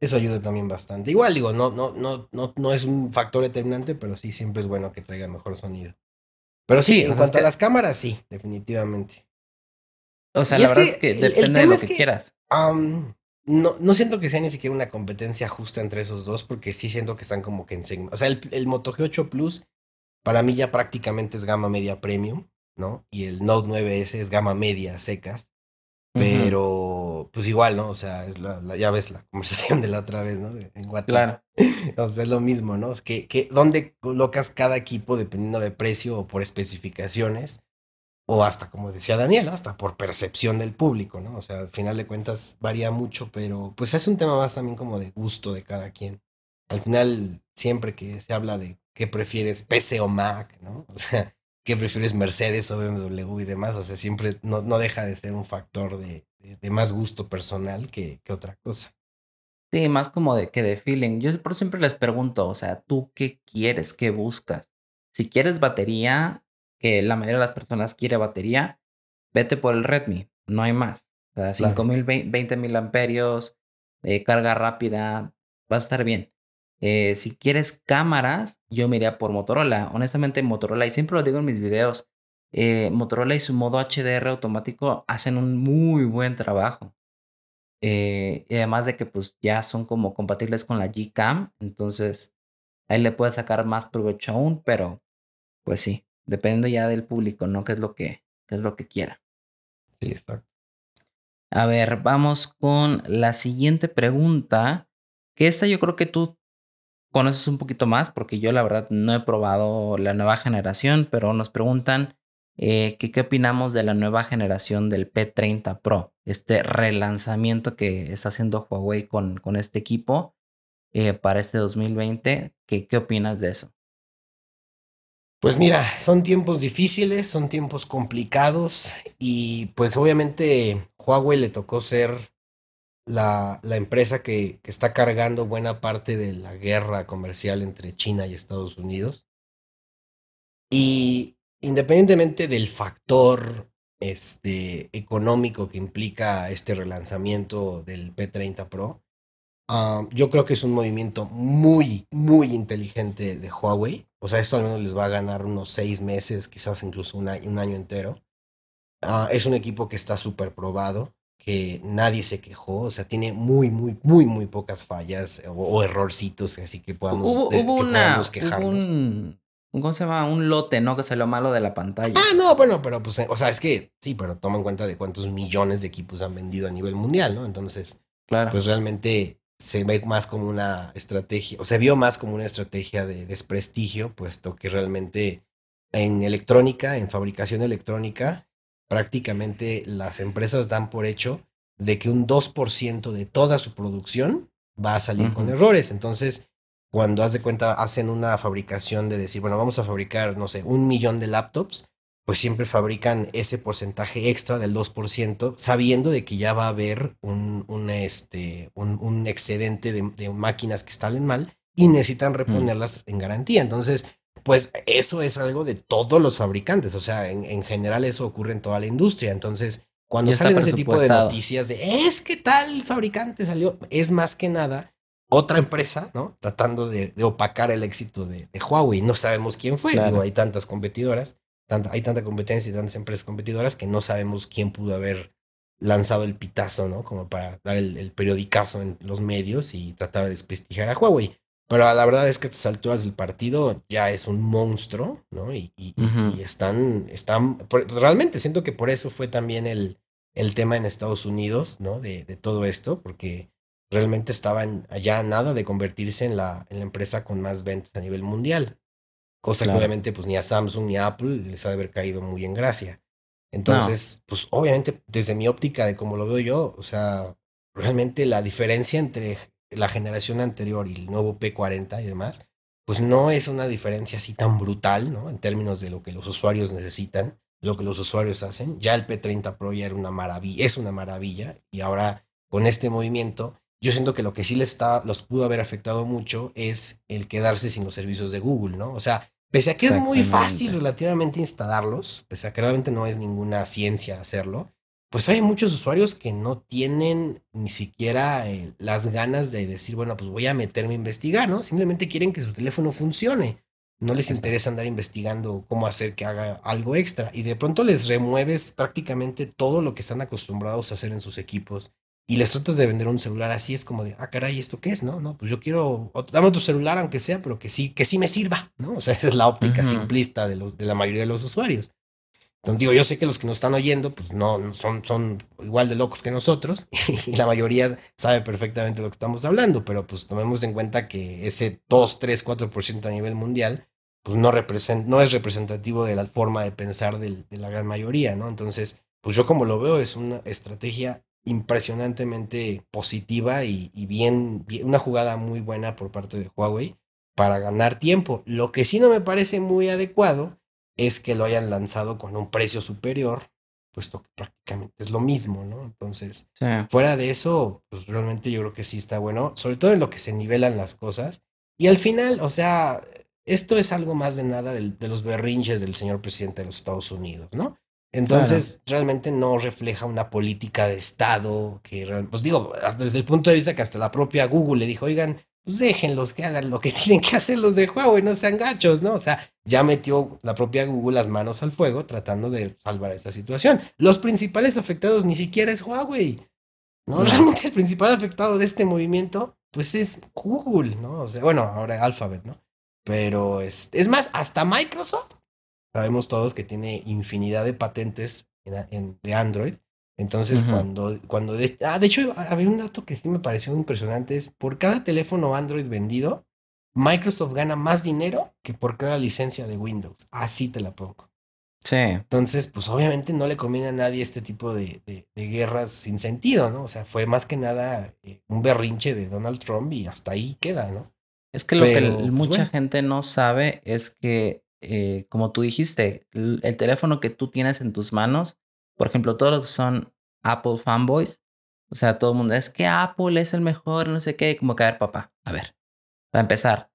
Eso ayuda también bastante. Igual digo, no, no, no, no, no es un factor determinante, pero sí siempre es bueno que traiga mejor sonido. Pero sí, en cuanto a las cámaras, sí, definitivamente. O sea, la verdad es que depende de lo que, quieras. no, no siento que sea ni siquiera una competencia justa entre esos dos, porque sí siento que están como que en O sea, el, el Moto G8 Plus para mí ya prácticamente es gama media premium, ¿no? Y el Note 9S es gama media secas. Pero, pues igual, ¿no? O sea, es la, ya ves la conversación de la otra vez, ¿no? en WhatsApp. Claro. sea, es lo mismo, ¿no? Es que, que, ¿dónde colocas cada equipo dependiendo de precio o por especificaciones? O hasta, como decía Daniel, hasta por percepción del público, ¿no? O sea, al final de cuentas varía mucho, pero pues es un tema más también como de gusto de cada quien. Al final, siempre que se habla de qué prefieres, PC o Mac, ¿no? O sea, que prefieres Mercedes o BMW y demás. O sea, siempre no, no deja de ser un factor de, de, más gusto personal que, que, otra cosa. Sí, más como de que de feeling. Yo por siempre les pregunto, o sea, ¿tú qué quieres? ¿Qué buscas? Si quieres batería, que la mayoría de las personas quiere batería, vete por el Redmi, no hay más. O sea, 5000, 20 mil amperios, eh, carga rápida, va a estar bien. Eh, si quieres cámaras, yo me iría por Motorola. Honestamente, Motorola, y siempre lo digo en mis videos, eh, Motorola y su modo HDR automático hacen un muy buen trabajo. Eh, y además de que pues ya son como compatibles con la Gcam, entonces ahí le puedes sacar más provecho aún, pero pues sí, depende ya del público, ¿no? ¿Qué es lo que, qué es lo que quiera? Sí, exacto. A ver, vamos con la siguiente pregunta, que esta yo creo que tú conoces un poquito más, porque yo la verdad no he probado la nueva generación, pero nos preguntan eh, qué opinamos de la nueva generación del P30 Pro, este relanzamiento que está haciendo Huawei con, con este equipo. eh, para este 2020. ¿Qué, ¿Qué opinas de eso? Pues mira, son tiempos difíciles, son tiempos complicados y pues obviamente Huawei le tocó ser la, la empresa que, que, está cargando buena parte de la guerra comercial entre China y Estados Unidos. Y independientemente del factor este, económico que implica este relanzamiento del P30 Pro, ah, yo creo que es un movimiento muy, muy inteligente de Huawei. O sea, esto al menos les va a ganar unos seis meses, quizás incluso un año, un año entero. Ah, es un equipo que está súper probado, que nadie se quejó, o sea, tiene muy, muy, muy, muy pocas fallas o, errorcitos, así que podamos, hubo, una, quejarnos. ¿Cómo se llama? Un lote, ¿no? Que es lo malo de la pantalla. Ah, no, bueno, pero pues, o sea, es que sí, pero toma en cuenta de cuántos millones de equipos han vendido a nivel mundial, ¿no? Entonces, claro. pues realmente se ve más como una estrategia, o se vio más como una estrategia de desprestigio, puesto que realmente en electrónica, en fabricación electrónica, prácticamente las empresas dan por hecho de que un 2% de toda su producción va a salir con errores. Entonces, cuando haz de cuenta hacen una fabricación de decir, bueno, vamos a fabricar, no sé, un millón de laptops, pues siempre fabrican ese porcentaje extra del 2%, sabiendo de que ya va a haber un, un este, un, un excedente de, de, máquinas que están mal y necesitan mm. reponerlas en garantía. Entonces, pues eso es algo de todos los fabricantes, o sea, en, en general eso ocurre en toda la industria. Entonces, cuando salen ese tipo de noticias de es que tal fabricante salió, es más que nada otra empresa, ¿no? Tratando de, opacar el éxito de, Huawei. No sabemos quién fue. Digo, hay tantas competidoras, hay tanta competencia y tantas empresas competidoras que no sabemos quién pudo haber lanzado el pitazo, ¿no? Como para dar el, periodicazo en los medios y tratar de desprestigiar a Huawei. Pero la verdad es que a estas alturas del partido ya es un monstruo, ¿no? Y, están, están, pues realmente siento que por eso fue también el, el tema en Estados Unidos, ¿no? De, de todo esto, porque realmente estaban allá nada de convertirse en la, en la empresa con más ventas a nivel mundial. Cosa que obviamente pues ni a Samsung ni a Apple les ha de haber caído muy en gracia. Entonces, pues obviamente desde mi óptica de cómo lo veo yo, o sea, realmente la diferencia entre la generación anterior y el nuevo P40 y demás, pues no es una diferencia así tan brutal, ¿no? En términos de lo que los usuarios necesitan, lo que los usuarios hacen. Ya el P30 Pro ya era una maravilla, es una maravilla, y ahora con este movimiento yo siento que lo que sí les está, los pudo haber afectado mucho es el quedarse sin los servicios de Google, ¿no? O sea, pese a que es muy fácil relativamente instalarlos, pese a que realmente no es ninguna ciencia hacerlo, pues hay muchos usuarios que no tienen ni siquiera eh, las ganas de decir, bueno, pues voy a meterme a investigar, ¿no? Simplemente quieren que su teléfono funcione. No les interesa andar investigando cómo hacer que haga algo extra. Y de pronto les remueves prácticamente todo lo que están acostumbrados a hacer en sus equipos y les tratas de vender un celular así, es como de, ah, caray, ¿esto qué es? No, no, pues yo quiero, dame tu celular aunque sea, pero que sí, que sí me sirva, ¿no? O sea, esa es la óptica simplista de, de la mayoría de los usuarios. Digo, yo sé que los que nos están oyendo, pues no, son, son igual de locos que nosotros, y la mayoría sabe perfectamente lo que estamos hablando, pero pues tomemos en cuenta que ese 2, 3, 4% a nivel mundial, pues no, represent, no es representativo de la forma de pensar de la gran mayoría, ¿no? Entonces, pues yo como lo veo, es una estrategia impresionantemente positiva y, bien, una jugada muy buena por parte de Huawei para ganar tiempo. Lo que sí no me parece muy adecuado es que lo hayan lanzado con un precio superior, puesto que prácticamente es lo mismo, ¿no? Entonces, fuera de eso, pues realmente yo creo que sí está bueno, sobre todo en lo que se nivelan las cosas. Y al final, o sea, esto es algo más de nada de los berrinches del señor presidente de los Estados Unidos, ¿no? Entonces, realmente no refleja una política de Estado que, pues digo, desde el punto de vista que hasta la propia Google le dijo, oigan, pues déjenlos que hagan lo que tienen que hacer los de y no sean gachos, ¿no? O sea, ya metió la propia Google las manos al fuego tratando de salvar esta situación. Los principales afectados ni siquiera es Huawei. No, realmente el principal afectado de este movimiento, pues es Google, ¿no? O sea, bueno, ahora Alphabet, ¿no? Pero es, es más, hasta Microsoft sabemos todos que tiene infinidad de patentes en, de Android. Entonces, cuando, cuando de, ah, de hecho, había un dato que sí me pareció impresionante, es por cada teléfono Android vendido, Microsoft gana más dinero que por cada licencia de Windows. Así te la pongo. Sí. Entonces, pues obviamente no le conviene a nadie este tipo de, de, guerras sin sentido, ¿no? O sea, fue más que nada eh, un berrinche de Donald Trump y hasta ahí queda, ¿no? Es que lo que pues, mucha gente no sabe es que, eh, como tú dijiste, el, el, teléfono que tú tienes en tus manos, por ejemplo, todos los que son Apple fanboys, o sea, todo el mundo, es que Apple es el mejor, no sé qué, como que, a ver, papá, a ver, para empezar,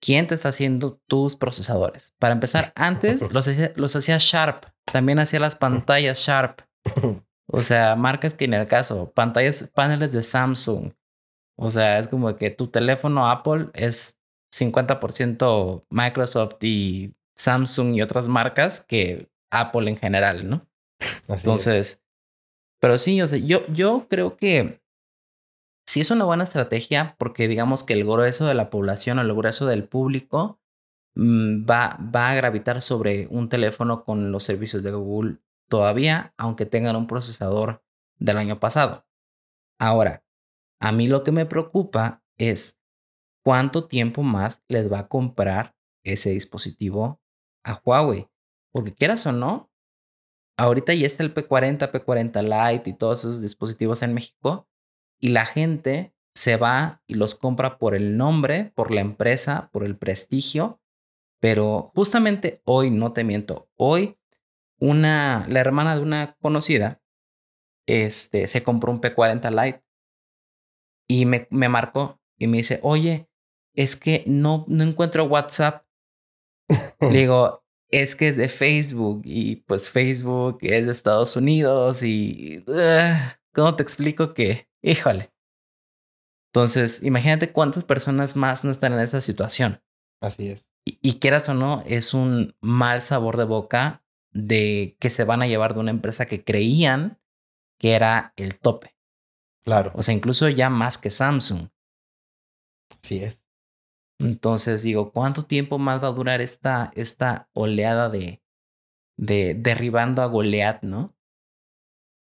¿quién te está haciendo tus procesadores? Para empezar, antes los hacía, los hacía Sharp, también hacía las pantallas Sharp. O sea, marcas que en el caso, pantallas, paneles de Samsung. O sea, es como que tu teléfono Apple es 50% Microsoft y Samsung y otras marcas que Apple en general, ¿no? Entonces, pero sí, o yo, yo creo que sí es una buena estrategia porque digamos que el grueso de la población o el grueso del público mm, va, va a gravitar sobre un teléfono con los servicios de Google todavía, aunque tengan un procesador del año pasado. Ahora, a mí lo que me preocupa es cuánto tiempo más les va a comprar ese dispositivo a Huawei. Porque quieras o no, ahorita ya está el P40, P40 Lite y todos esos dispositivos en México y la gente se va y los compra por el nombre, por la empresa, por el prestigio. Pero justamente hoy, no te miento, hoy una, la hermana de una conocida, este, se compró un P40 Lite y me, me marcó y me dice, oye, es que no, no encuentro WhatsApp. Le digo, es que es de Facebook y pues Facebook es de Estados Unidos y ¿cómo te explico que, híjole? Entonces, imagínate cuántas personas más no están en esa situación. Así es. Y, y, quieras o no, es un mal sabor de boca de que se van a llevar de una empresa que creían que era el tope. Claro. O sea, incluso ya más que Samsung. Así es. Entonces digo, ¿cuánto tiempo más va a durar esta, esta oleada de, de derribando a Goliath, no?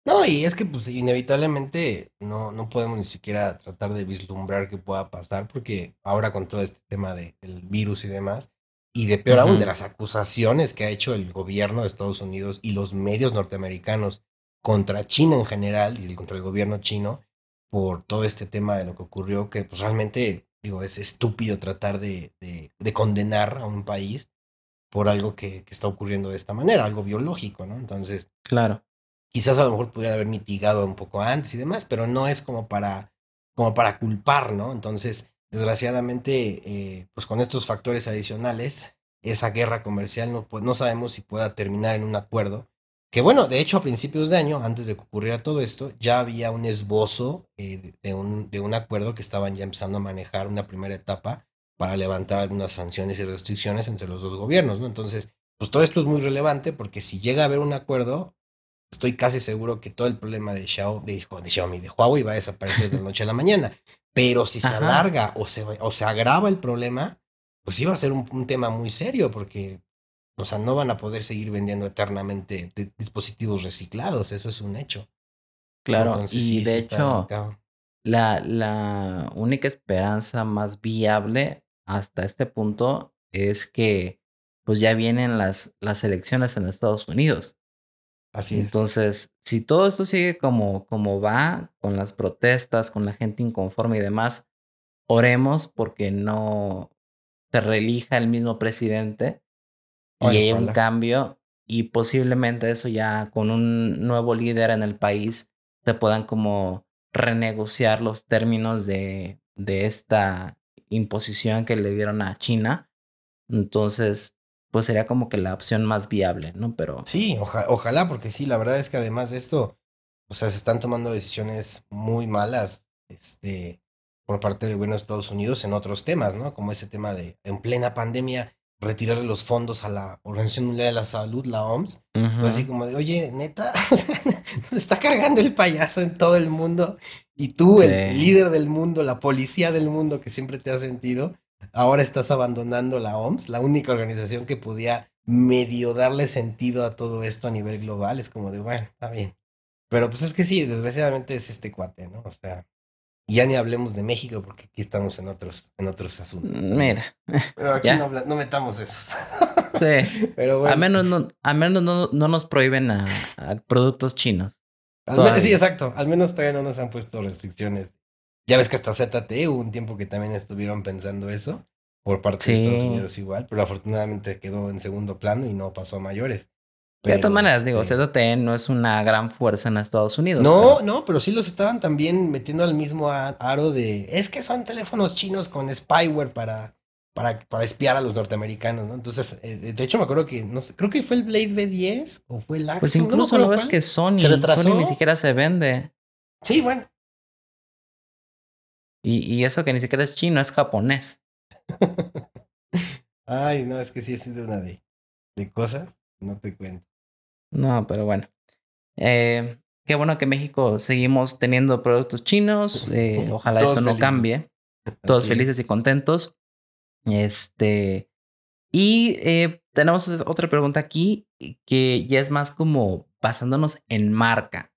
No, y es que pues inevitablemente no, no podemos ni siquiera tratar de vislumbrar qué pueda pasar, porque ahora con todo este tema del virus y demás, y de peor aún de las acusaciones que ha hecho el gobierno de Estados Unidos y los medios norteamericanos contra China en general y contra el gobierno chino por todo este tema de lo que ocurrió, que pues realmente Digo, es estúpido tratar de, de, condenar a un país por algo que, que, está ocurriendo de esta manera, algo biológico, ¿no? Entonces, claro. Quizás a lo mejor pudiera haber mitigado un poco antes y demás, pero no es como para, como para culpar, ¿no? Entonces, desgraciadamente, eh, pues con estos factores adicionales, esa guerra comercial no, pues, no sabemos si pueda terminar en un acuerdo que bueno, de hecho a principios de año, antes de que ocurriera todo esto, ya había un esbozo eh, de, un, de un acuerdo que estaban ya empezando a manejar una primera etapa para levantar algunas sanciones y restricciones entre los dos gobiernos, ¿no? Entonces, pues todo esto es muy relevante porque si llega a haber un acuerdo, estoy casi seguro que todo el problema de, Xiaomi, de, de Xiaomi, de Huawei va a desaparecer de la noche a la mañana. Pero si se alarga o se, o se agrava el problema, pues iba a ser un, un tema muy serio porque o sea, no van a poder seguir vendiendo eternamente dispositivos reciclados, eso es un hecho. Claro, y de hecho, la, la única esperanza más viable hasta este punto es que pues ya vienen las, las elecciones en Estados Unidos. Así Entonces, si todo esto sigue como, como va, con las protestas, con la gente inconforme y demás, oremos porque no se reelija el mismo presidente y hay un cambio y posiblemente eso ya con un nuevo líder en el país se puedan como renegociar los términos de, de esta imposición que le dieron a China. Entonces, pues sería como que la opción más viable, ¿no? Pero... Sí, ojalá, porque sí, la verdad es que además de esto, o sea, se están tomando decisiones muy malas, este, por parte del gobierno de Estados Unidos en otros temas, ¿no? Como ese tema de, en plena pandemia, retirarle los fondos a la Organización Mundial de la Salud, la OMS. Pues así como de, oye, neta, está cargando el payaso en todo el mundo. Y tú, el, líder del mundo, la policía del mundo que siempre te ha sentido, ahora estás abandonando la OMS, la única organización que podía medio darle sentido a todo esto a nivel global. Es como de, bueno, está bien. Pero pues es que sí, desgraciadamente es este cuate, ¿no? O sea, ya ni hablemos de México porque aquí estamos en otros, en otros asuntos. Mira. Pero aquí no, no, metamos esos. Sí. Pero bueno. A menos no, a menos no, no nos prohíben a, productos chinos. sí, exacto. Al menos todavía no nos han puesto restricciones. Ya ves que hasta ZTE hubo un tiempo que también estuvieron pensando eso por parte de Estados Unidos igual, pero afortunadamente quedó en segundo plano y no pasó a mayores. De todas maneras, digo, este ZTE no es una gran fuerza en Estados Unidos. No, no, pero sí los estaban también metiendo al mismo aro de, es que son teléfonos chinos con spyware para, para, para espiar a los norteamericanos, ¿no? Entonces, eh, de hecho me acuerdo que, no sé, creo que fue el Blade B10 o fue el Axiom. Pues incluso no, ves que Sony, Sony ni siquiera se vende. Sí, bueno. Y, y eso que ni siquiera es chino, es japonés. Ay, no, es que sí ha sido una de, de cosas, no te cuento. No, pero bueno. Eh, qué bueno que México seguimos teniendo productos chinos. Eh, ojalá esto no cambie. Todos felices y contentos. Este. Y eh, tenemos otra pregunta aquí que ya es más como basándonos en marca.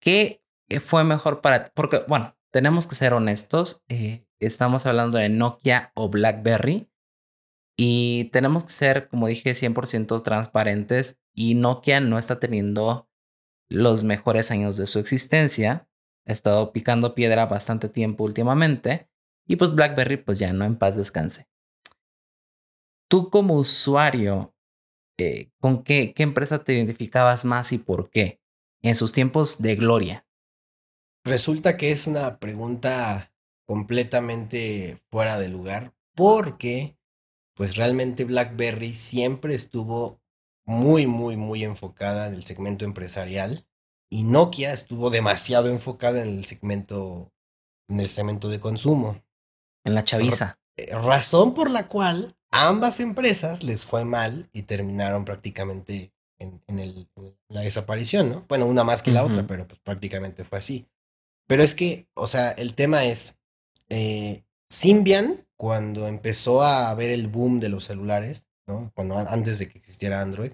¿Qué fue mejor para Porque, bueno, tenemos que ser honestos. Eh, estamos hablando de Nokia o BlackBerry. Y tenemos que ser, como dije, 100% transparentes. Y Nokia no está teniendo los mejores años de su existencia. Ha estado picando piedra bastante tiempo últimamente. Y pues BlackBerry, pues ya no en paz descanse. Tú como usuario, eh, ¿con qué, qué empresa te identificabas más y por qué? En sus tiempos de gloria. Resulta que es una pregunta completamente fuera de lugar porque pues realmente BlackBerry siempre estuvo muy, muy, muy enfocada en el segmento empresarial y Nokia estuvo demasiado enfocada en el segmento, en el segmento de consumo. En la chaviza. Eh, razón por la cual ambas empresas les fue mal y terminaron prácticamente en, el, la desaparición, ¿no? Bueno, una más que la otra, pero pues prácticamente fue así. Pero es que, o sea, el tema es, eh, Symbian, cuando empezó a ver el boom de los celulares, ¿no? Cuando antes de que existiera Android,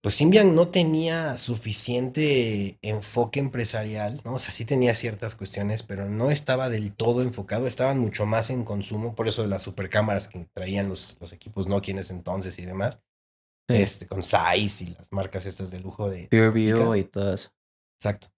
pues Symbian no tenía suficiente enfoque empresarial, ¿no? O sea, sí tenía ciertas cuestiones, pero no estaba del todo enfocado, estaban mucho más en consumo, por eso de las supercámaras que traían los, los equipos Nokia en ese entonces y demás, este, con Zeiss y las marcas estas de lujo de... PureView y todo eso. Exacto.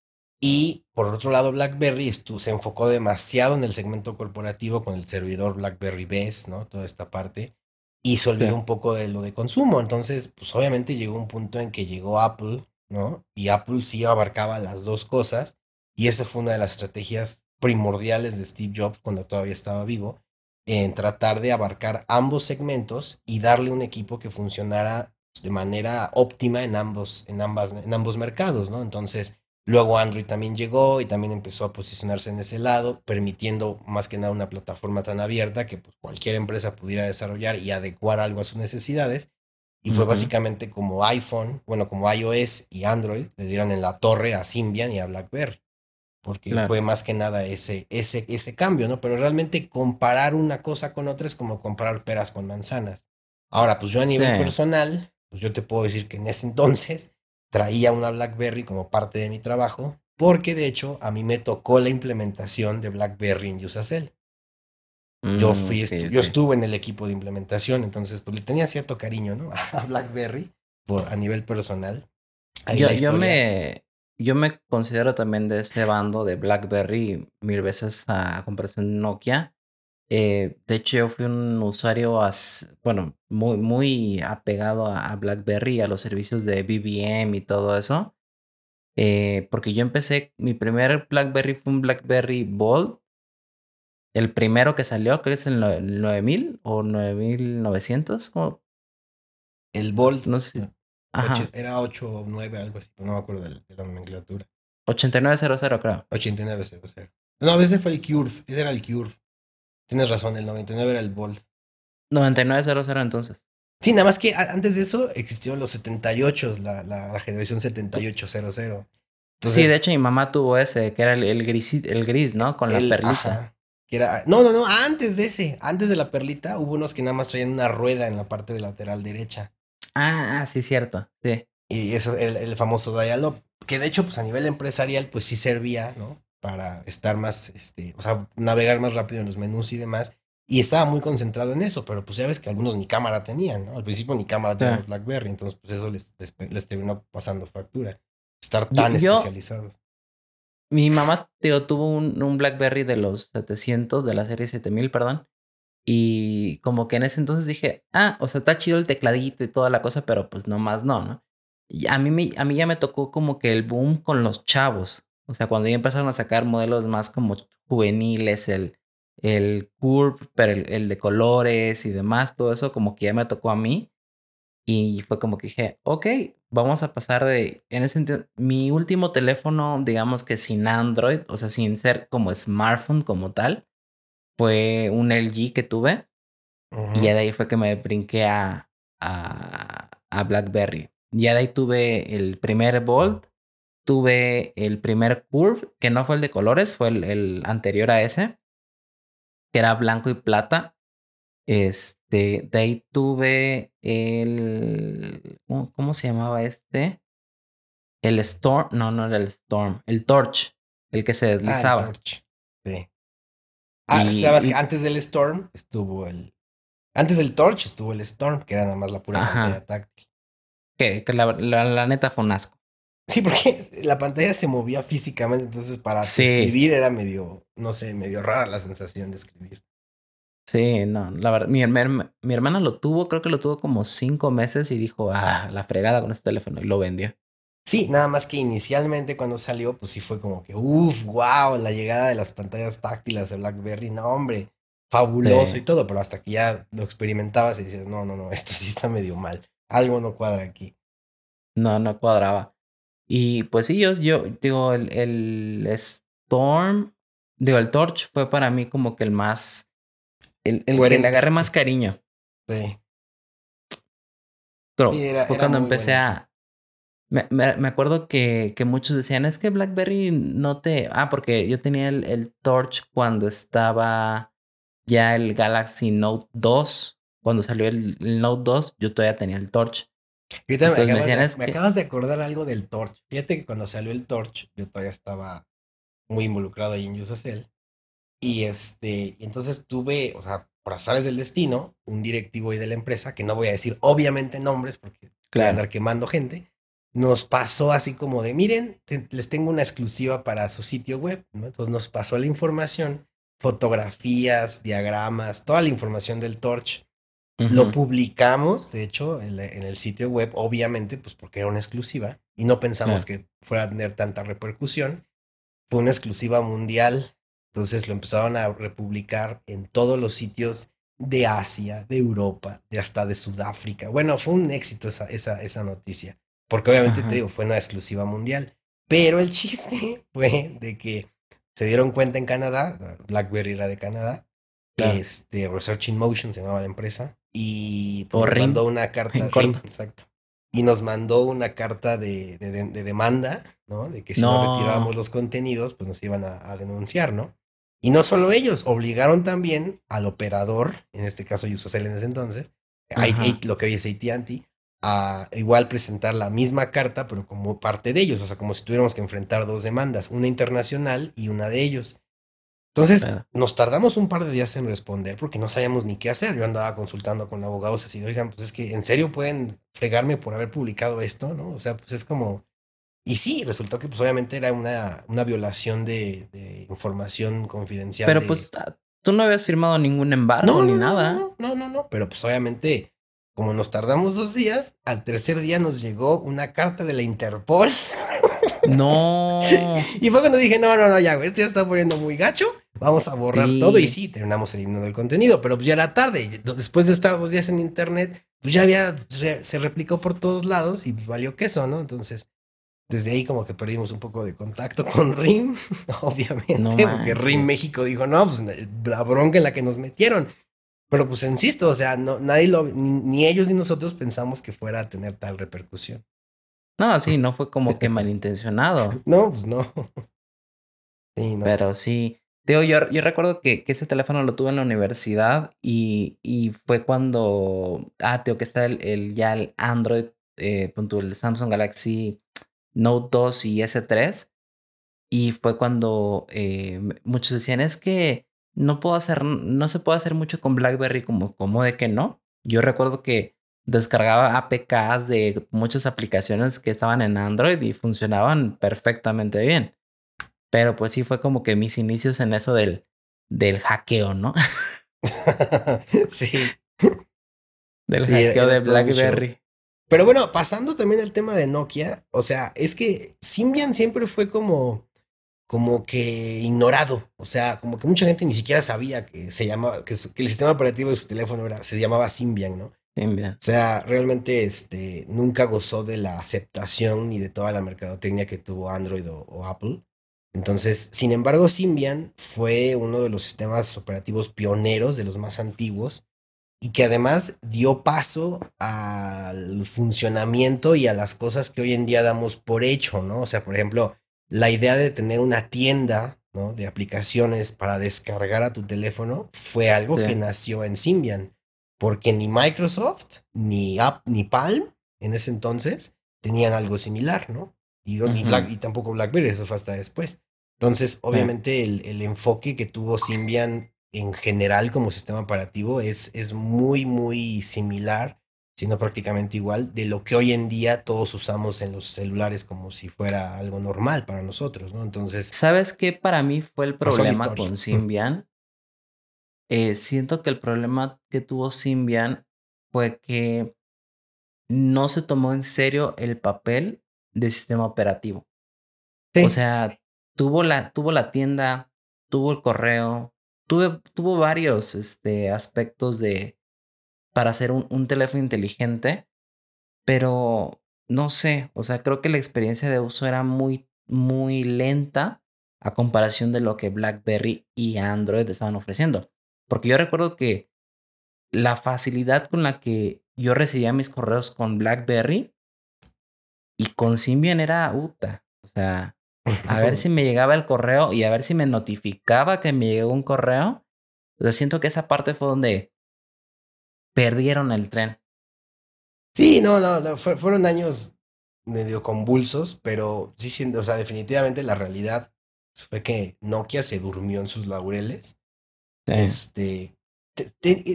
Y por otro lado, BlackBerry se enfocó demasiado en el segmento corporativo con el servidor BlackBerry Best, ¿no? Toda esta parte. Y se olvidó un poco de lo de consumo. Entonces, pues obviamente llegó un punto en que llegó Apple, ¿no? Y Apple sí abarcaba las dos cosas. Y esa fue una de las estrategias primordiales de Steve Jobs cuando todavía estaba vivo, en tratar de abarcar ambos segmentos y darle un equipo que funcionara pues, de manera óptima en ambos, en ambas, en ambos mercados, ¿no? Entonces, Luego Android también llegó y también empezó a posicionarse en ese lado, permitiendo más que nada una plataforma tan abierta que pues, cualquier empresa pudiera desarrollar y adecuar algo a sus necesidades. Y fue básicamente como iPhone, bueno, como iOS y Android le dieron en la torre a Symbian y a BlackBerry. Porque fue más que nada ese, ese, ese cambio, ¿no? Pero realmente comparar una cosa con otra es como comparar peras con manzanas. Ahora, pues yo a nivel personal, pues yo te puedo decir que en ese entonces traía una BlackBerry como parte de mi trabajo, porque de hecho a mí me tocó la implementación de BlackBerry en Usacell. yo mm, fui, yo estuve en el equipo de implementación, entonces pues le tenía cierto cariño, ¿no? A BlackBerry por, a nivel personal. yo, yo, me, yo me considero también de ese bando de BlackBerry mil veces a comparación de Nokia. Eh, de hecho, yo fui un usuario, bueno, muy, muy apegado a, BlackBerry, a los servicios de BBM y todo eso. Eh, porque yo empecé, mi primer BlackBerry fue un BlackBerry Bold. El primero que salió, creo que es el 9000 o 9900. El Bold. No sé. Era 8 o 9, algo así, no me acuerdo de, la nomenclatura. 8900, creo. 8900. No, a veces fue el Curve, ese era el Curve. Tienes razón, el 99 era el Volt. 9900 entonces. Sí, nada más que antes de eso existieron los 78, la, la, generación 7800. sí, de hecho mi mamá tuvo ese, que era el, gris, el gris, ¿no? Con la perlita. que era, no, no, no, antes de ese, antes de la perlita, hubo unos que nada más traían una rueda en la parte de lateral derecha. Ah, ah sí, cierto, sí. Y eso, el, el famoso dial que de hecho, pues a nivel empresarial, pues sí servía, ¿no? Para estar más, este, o sea, navegar más rápido en los menús y demás. Y estaba muy concentrado en eso, pero pues ya ves que algunos ni cámara tenían, ¿no? Al principio ni cámara tenían los BlackBerry, entonces pues eso les, les, terminó pasando factura. Estar tan especializados. Mi mamá, tío, tuvo un, un, BlackBerry de los 700, de la serie 7000, perdón. Y como que en ese entonces dije, ah, o sea, está chido el tecladito y toda la cosa, pero pues no más no, ¿no? Y a mí, a mí ya me tocó como que el boom con los chavos. O sea, cuando ya empezaron a sacar modelos más como juveniles, el, el Curve, pero el, de colores y demás, todo eso como que ya me tocó a mí. Y fue como que dije, ok, vamos a pasar de, en ese sentido, mi último teléfono, digamos que sin Android, o sea, sin ser como smartphone como tal, fue un LG que tuve. Y ya de ahí fue que me brinqué a, a, a BlackBerry. Ya de ahí tuve el primer Bolt, tuve el primer Curve, que no fue el de colores, fue el anterior a ese que era blanco y plata. Este, de ahí tuve el, ¿cómo, se llamaba este? El Storm, no, no era el Storm, el Torch, el que se deslizaba. Ah, el Torch. Sí. Ah, sabes que antes del Storm estuvo el, antes del Torch estuvo el Storm, que era nada más la pura pantalla táctil. Que, que la, la, neta fue un asco. Sí, porque la pantalla se movía físicamente, entonces para escribir era medio, no sé, medio rara la sensación de escribir. Sí, no, la verdad, mi, mi, hermana lo tuvo, creo que lo tuvo como cinco meses y dijo, ah, la fregada con este teléfono y lo vendió. Sí, nada más que inicialmente cuando salió, pues sí fue como que, uff, wow, la llegada de las pantallas táctiles de BlackBerry, no, hombre, fabuloso y todo, pero hasta que ya lo experimentabas y dices, no, no, no, esto sí está medio mal, algo no cuadra aquí. No, no cuadraba. Y pues sí, yo, yo digo, el, el Storm, digo, el Torch fue para mí como que el más, el, el que le agarré más cariño. Sí. Pero fue cuando empecé a... Me, me, acuerdo que, que, muchos decían, es que BlackBerry no te... Ah, porque yo tenía el, el Torch cuando estaba ya el Galaxy Note 2. Cuando salió el, el Note 2, yo todavía tenía el Torch me, acabas de, acordar algo del Torch. Fíjate que cuando salió el Torch, yo todavía estaba muy involucrado ahí en Usacell. Y este, entonces tuve, o sea, por azares del destino, un directivo ahí de la empresa, que no voy a decir obviamente nombres porque voy a andar quemando gente, nos pasó así como de, miren, les tengo una exclusiva para su sitio web, ¿no? Entonces nos pasó la información, fotografías, diagramas, toda la información del Torch lo publicamos, de hecho, en, el sitio web, obviamente, pues porque era una exclusiva y no pensamos que fuera a tener tanta repercusión. Fue una exclusiva mundial, entonces lo empezaron a republicar en todos los sitios de Asia, de Europa, de hasta de Sudáfrica. Bueno, fue un éxito esa, esa, esa noticia, porque obviamente te digo, fue una exclusiva mundial. Pero el chiste fue de que se dieron cuenta en Canadá, BlackBerry era de Canadá, este, Research in Motion se llamaba la empresa, y pues, nos mandó una carta. exacto. Y nos mandó una carta de, de, demanda, ¿no? De que si no. retirábamos los contenidos, pues nos iban a, denunciar, ¿no? Y no solo ellos, obligaron también al operador, en este caso Usacell en ese entonces, lo que hoy es AT&T, a igual presentar la misma carta, pero como parte de ellos, o sea, como si tuviéramos que enfrentar dos demandas, una internacional y una de ellos. Entonces, nos tardamos un par de días en responder porque no sabíamos ni qué hacer. Yo andaba consultando con abogados así, oigan, pues es que en serio pueden fregarme por haber publicado esto, ¿no? O sea, pues es como... Y sí, resultó que pues obviamente era una, una violación de, de información confidencial. Pero pues tú no habías firmado ningún embargo ni nada. No, no, no, no, pero pues obviamente como nos tardamos dos días, al tercer día nos llegó una carta de la Interpol. No. y fue cuando dije, no, no, no, ya, güey, esto ya está poniendo muy gacho. Vamos a borrar todo. Y sí, terminamos eliminando el contenido, pero pues ya era tarde. Después de estar dos días en internet, pues ya había, se replicó por todos lados y valió queso, ¿no? Entonces, desde ahí como que perdimos un poco de contacto con RIM, obviamente, porque RIM México dijo, no, pues la bronca en la que nos metieron. Pero pues insisto, o sea, no, nadie lo, ni ellos ni nosotros pensamos que fuera a tener tal repercusión. No, sí, no fue como que malintencionado. No, pues no. Sí, no. Pero sí. Teo, yo, yo recuerdo que, que, ese teléfono lo tuve en la universidad y, y fue cuando. Ah, Teo, que está el, el ya el Android, eh, el Samsung Galaxy Note 2 y S3. Y fue cuando eh, muchos decían: es que no puedo hacer, no se puede hacer mucho con BlackBerry como, como de que no. Yo recuerdo que descargaba APKs de muchas aplicaciones que estaban en Android y funcionaban perfectamente bien. Pero pues sí fue como que mis inicios en eso del, del hackeo, ¿no? sí. Del hackeo de BlackBerry. Pero bueno, pasando también al tema de Nokia, o sea, es que Symbian siempre fue como, como que ignorado. O sea, como que mucha gente ni siquiera sabía que se llamaba, que, el sistema operativo de su teléfono era, se llamaba Symbian, ¿no? Symbian. O sea, realmente este, nunca gozó de la aceptación ni de toda la mercadotecnia que tuvo Android o Apple. Entonces, sin embargo, Symbian fue uno de los sistemas operativos pioneros, de los más antiguos, y que además dio paso al funcionamiento y a las cosas que hoy en día damos por hecho, ¿no? O sea, por ejemplo, la idea de tener una tienda ¿no? de aplicaciones para descargar a tu teléfono fue algo que nació en Symbian, porque ni Microsoft, ni App, ni Palm en ese entonces tenían algo similar, ¿no? Y, y tampoco BlackBerry, eso fue hasta después. Entonces, obviamente, el, enfoque que tuvo Symbian en general como sistema operativo es, es muy, muy similar, sino prácticamente igual, de lo que hoy en día todos usamos en los celulares como si fuera algo normal para nosotros, ¿no? Entonces. ¿Sabes qué para mí fue el problema con Symbian? Eh, siento que el problema que tuvo Symbian fue que no se tomó en serio el papel de sistema operativo. O sea, tuvo la, tuvo la tienda, tuvo el correo, tuve, tuvo varios este, aspectos de para hacer un, un teléfono inteligente, pero no sé, o sea, creo que la experiencia de uso era muy, muy lenta a comparación de lo que BlackBerry y Android estaban ofreciendo. Porque yo recuerdo que la facilidad con la que yo recibía mis correos con BlackBerry y con Symbian era UTA. O sea, a ver si me llegaba el correo y a ver si me notificaba que me llegó un correo. O sea, siento que esa parte fue donde perdieron el tren. Sí, no, no, fueron años medio convulsos, pero sí o sea, definitivamente la realidad fue que Nokia se durmió en sus laureles. Este,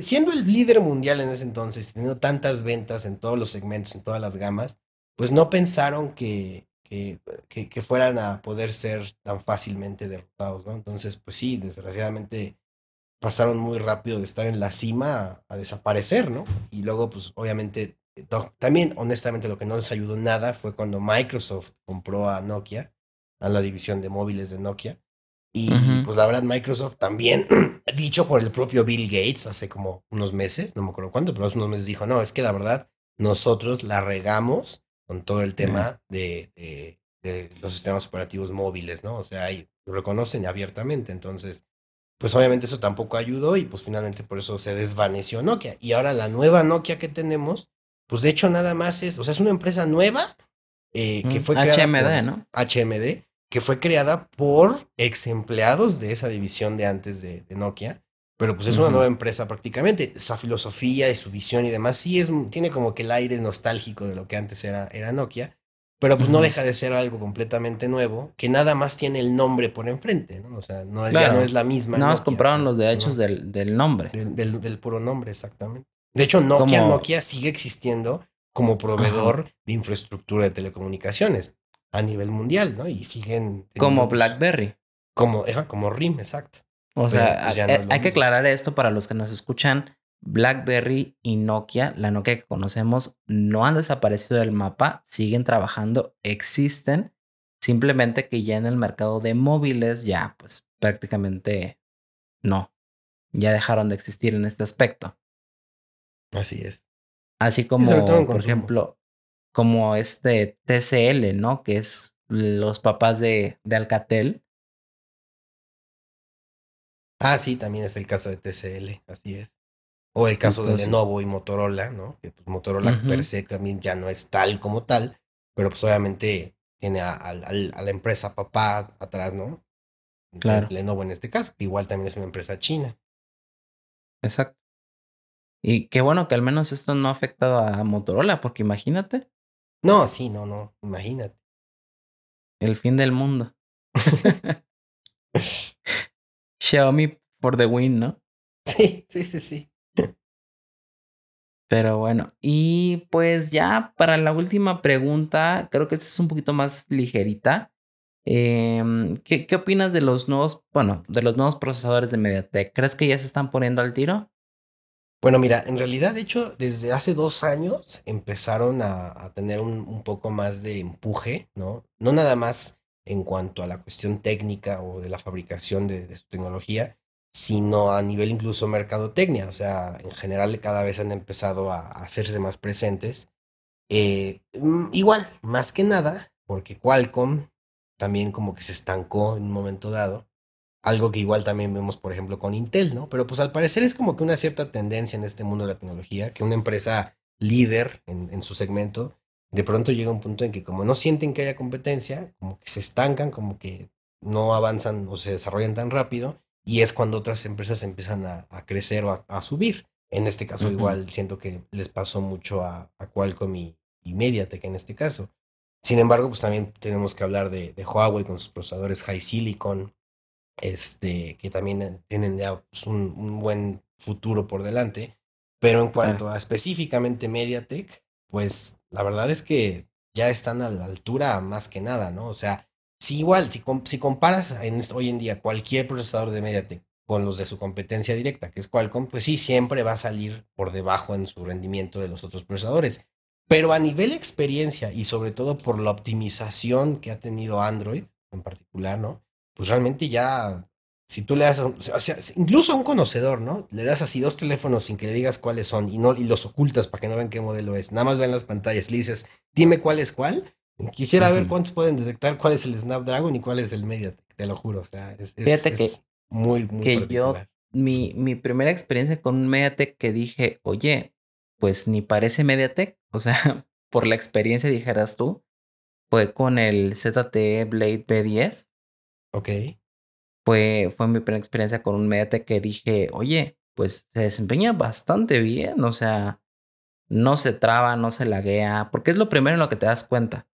siendo el líder mundial en ese entonces, teniendo tantas ventas en todos los segmentos, en todas las gamas, pues no pensaron que, que, que, fueran a poder ser tan fácilmente derrotados, ¿no? Entonces, pues sí, desgraciadamente pasaron muy rápido de estar en la cima a, desaparecer, ¿no? Y luego, pues obviamente, también honestamente lo que no les ayudó nada fue cuando Microsoft compró a Nokia, a la división de móviles de Nokia. Y pues la verdad, Microsoft también, dicho por el propio Bill Gates hace como unos meses, no me acuerdo cuánto, pero hace unos meses dijo, no, es que la verdad, nosotros la regamos con todo el tema de, de, los sistemas operativos móviles, ¿no? O sea, ahí lo reconocen abiertamente. Entonces, pues obviamente eso tampoco ayudó y pues finalmente por eso se desvaneció Nokia. Y ahora la nueva Nokia que tenemos, pues de hecho nada más es, o sea, es una empresa nueva eh, que fue creada HMD, ¿no? HMD, que fue creada por ex empleados de esa división de antes de, de Nokia pero pues es una nueva empresa prácticamente. Esa filosofía y su visión y demás sí es, tiene como que el aire nostálgico de lo que antes era, era Nokia. Pero pues no deja de ser algo completamente nuevo, que nada más tiene el nombre por enfrente, ¿no? O sea, no, ya no es la misma. Nada más compraron los derechos del, del, nombre. Del, del, puro nombre, exactamente. De hecho, Nokia, Nokia sigue existiendo como proveedor de infraestructura de telecomunicaciones a nivel mundial, ¿no? Y siguen... Como pues BlackBerry. Como, como RIM, exacto. O sea, pues, eh, hay, que aclarar esto para los que nos escuchan. BlackBerry y Nokia, la Nokia que conocemos, no han desaparecido del mapa, siguen trabajando, existen, simplemente que ya en el mercado de móviles ya pues prácticamente no, ya dejaron de existir en este aspecto. Así es. Así como, por ejemplo, como este TCL, ¿no? Que es los papás de, de Alcatel, Ah, sí, también es el caso de TCL, así es. O el caso de Lenovo y Motorola, ¿no? Que pues, Motorola per se también ya no es tal como tal, pero pues obviamente tiene a, la empresa papá atrás, ¿no? Claro. Lenovo en este caso, que igual también es una empresa china. Exacto. Y qué bueno que al menos esto no ha afectado a Motorola, porque imagínate. No, sí, no, no, imagínate. El fin del mundo. Xiaomi for the win, ¿no? Sí, sí, sí, sí. Pero bueno, y pues ya para la última pregunta, creo que esta es un poquito más ligerita. Em, ¿qué, ¿Qué opinas de los nuevos, bueno, de los nuevos procesadores de MediaTek? ¿Crees que ya se están poniendo al tiro? Bueno, mira, en realidad, de hecho, desde hace dos años empezaron a, tener un, poco más de empuje, ¿no? No nada más en cuanto a la cuestión técnica o de la fabricación de, su tecnología, sino a nivel incluso mercadotecnia. O sea, en general cada vez han empezado a, hacerse más presentes. Eh, mm, igual, más que nada, porque Qualcomm también como que se estancó en un momento dado algo que igual también vemos, por ejemplo, con Intel, ¿no? Pero pues al parecer es como que una cierta tendencia en este mundo de la tecnología, que una empresa líder en, su segmento, de pronto llega un punto en que como no sienten que haya competencia, como que se estancan, como que no avanzan o se desarrollan tan rápido, y es cuando otras empresas empiezan a, crecer o a, subir. En este caso, igual siento que les pasó mucho a, Qualcomm y, MediaTek en este caso. Sin embargo, pues también tenemos que hablar de, de Huawei con sus procesadores High Silicon, este, que también tienen ya pues, un, buen futuro por delante. Pero en cuanto a específicamente MediaTek, pues la verdad es que ya están a la altura más que nada, ¿no? O sea, si igual, si, si comparas en, hoy en día cualquier procesador de MediaTek con los de su competencia directa, que es Qualcomm, pues sí, siempre va a salir por debajo en su rendimiento de los otros procesadores. Pero a nivel experiencia y sobre todo por la optimización que ha tenido Android en particular, ¿no? Pues realmente ya, si tú le das, o sea, incluso a un conocedor, ¿no? Le das así dos teléfonos sin que le digas cuáles son y, no, y los ocultas para que no vean qué modelo es. Nada más ven las pantallas, le dices, dime cuál es cuál. Quisiera ver cuántos pueden detectar cuál es el Snapdragon y cuál es el MediaTek, te lo juro. O sea, es, Fíjate que, muy, muy que yo, mi, mi primera experiencia con un MediaTek que dije, oye, pues ni parece MediaTek, o sea, por la experiencia dijeras tú, fue con el ZTE Blade B10 Ok. Fue, fue mi primera experiencia con un Mediatek que dije, oye, pues se desempeña bastante bien, o sea, no se traba, no se laguea, porque es lo primero en lo que te das cuenta.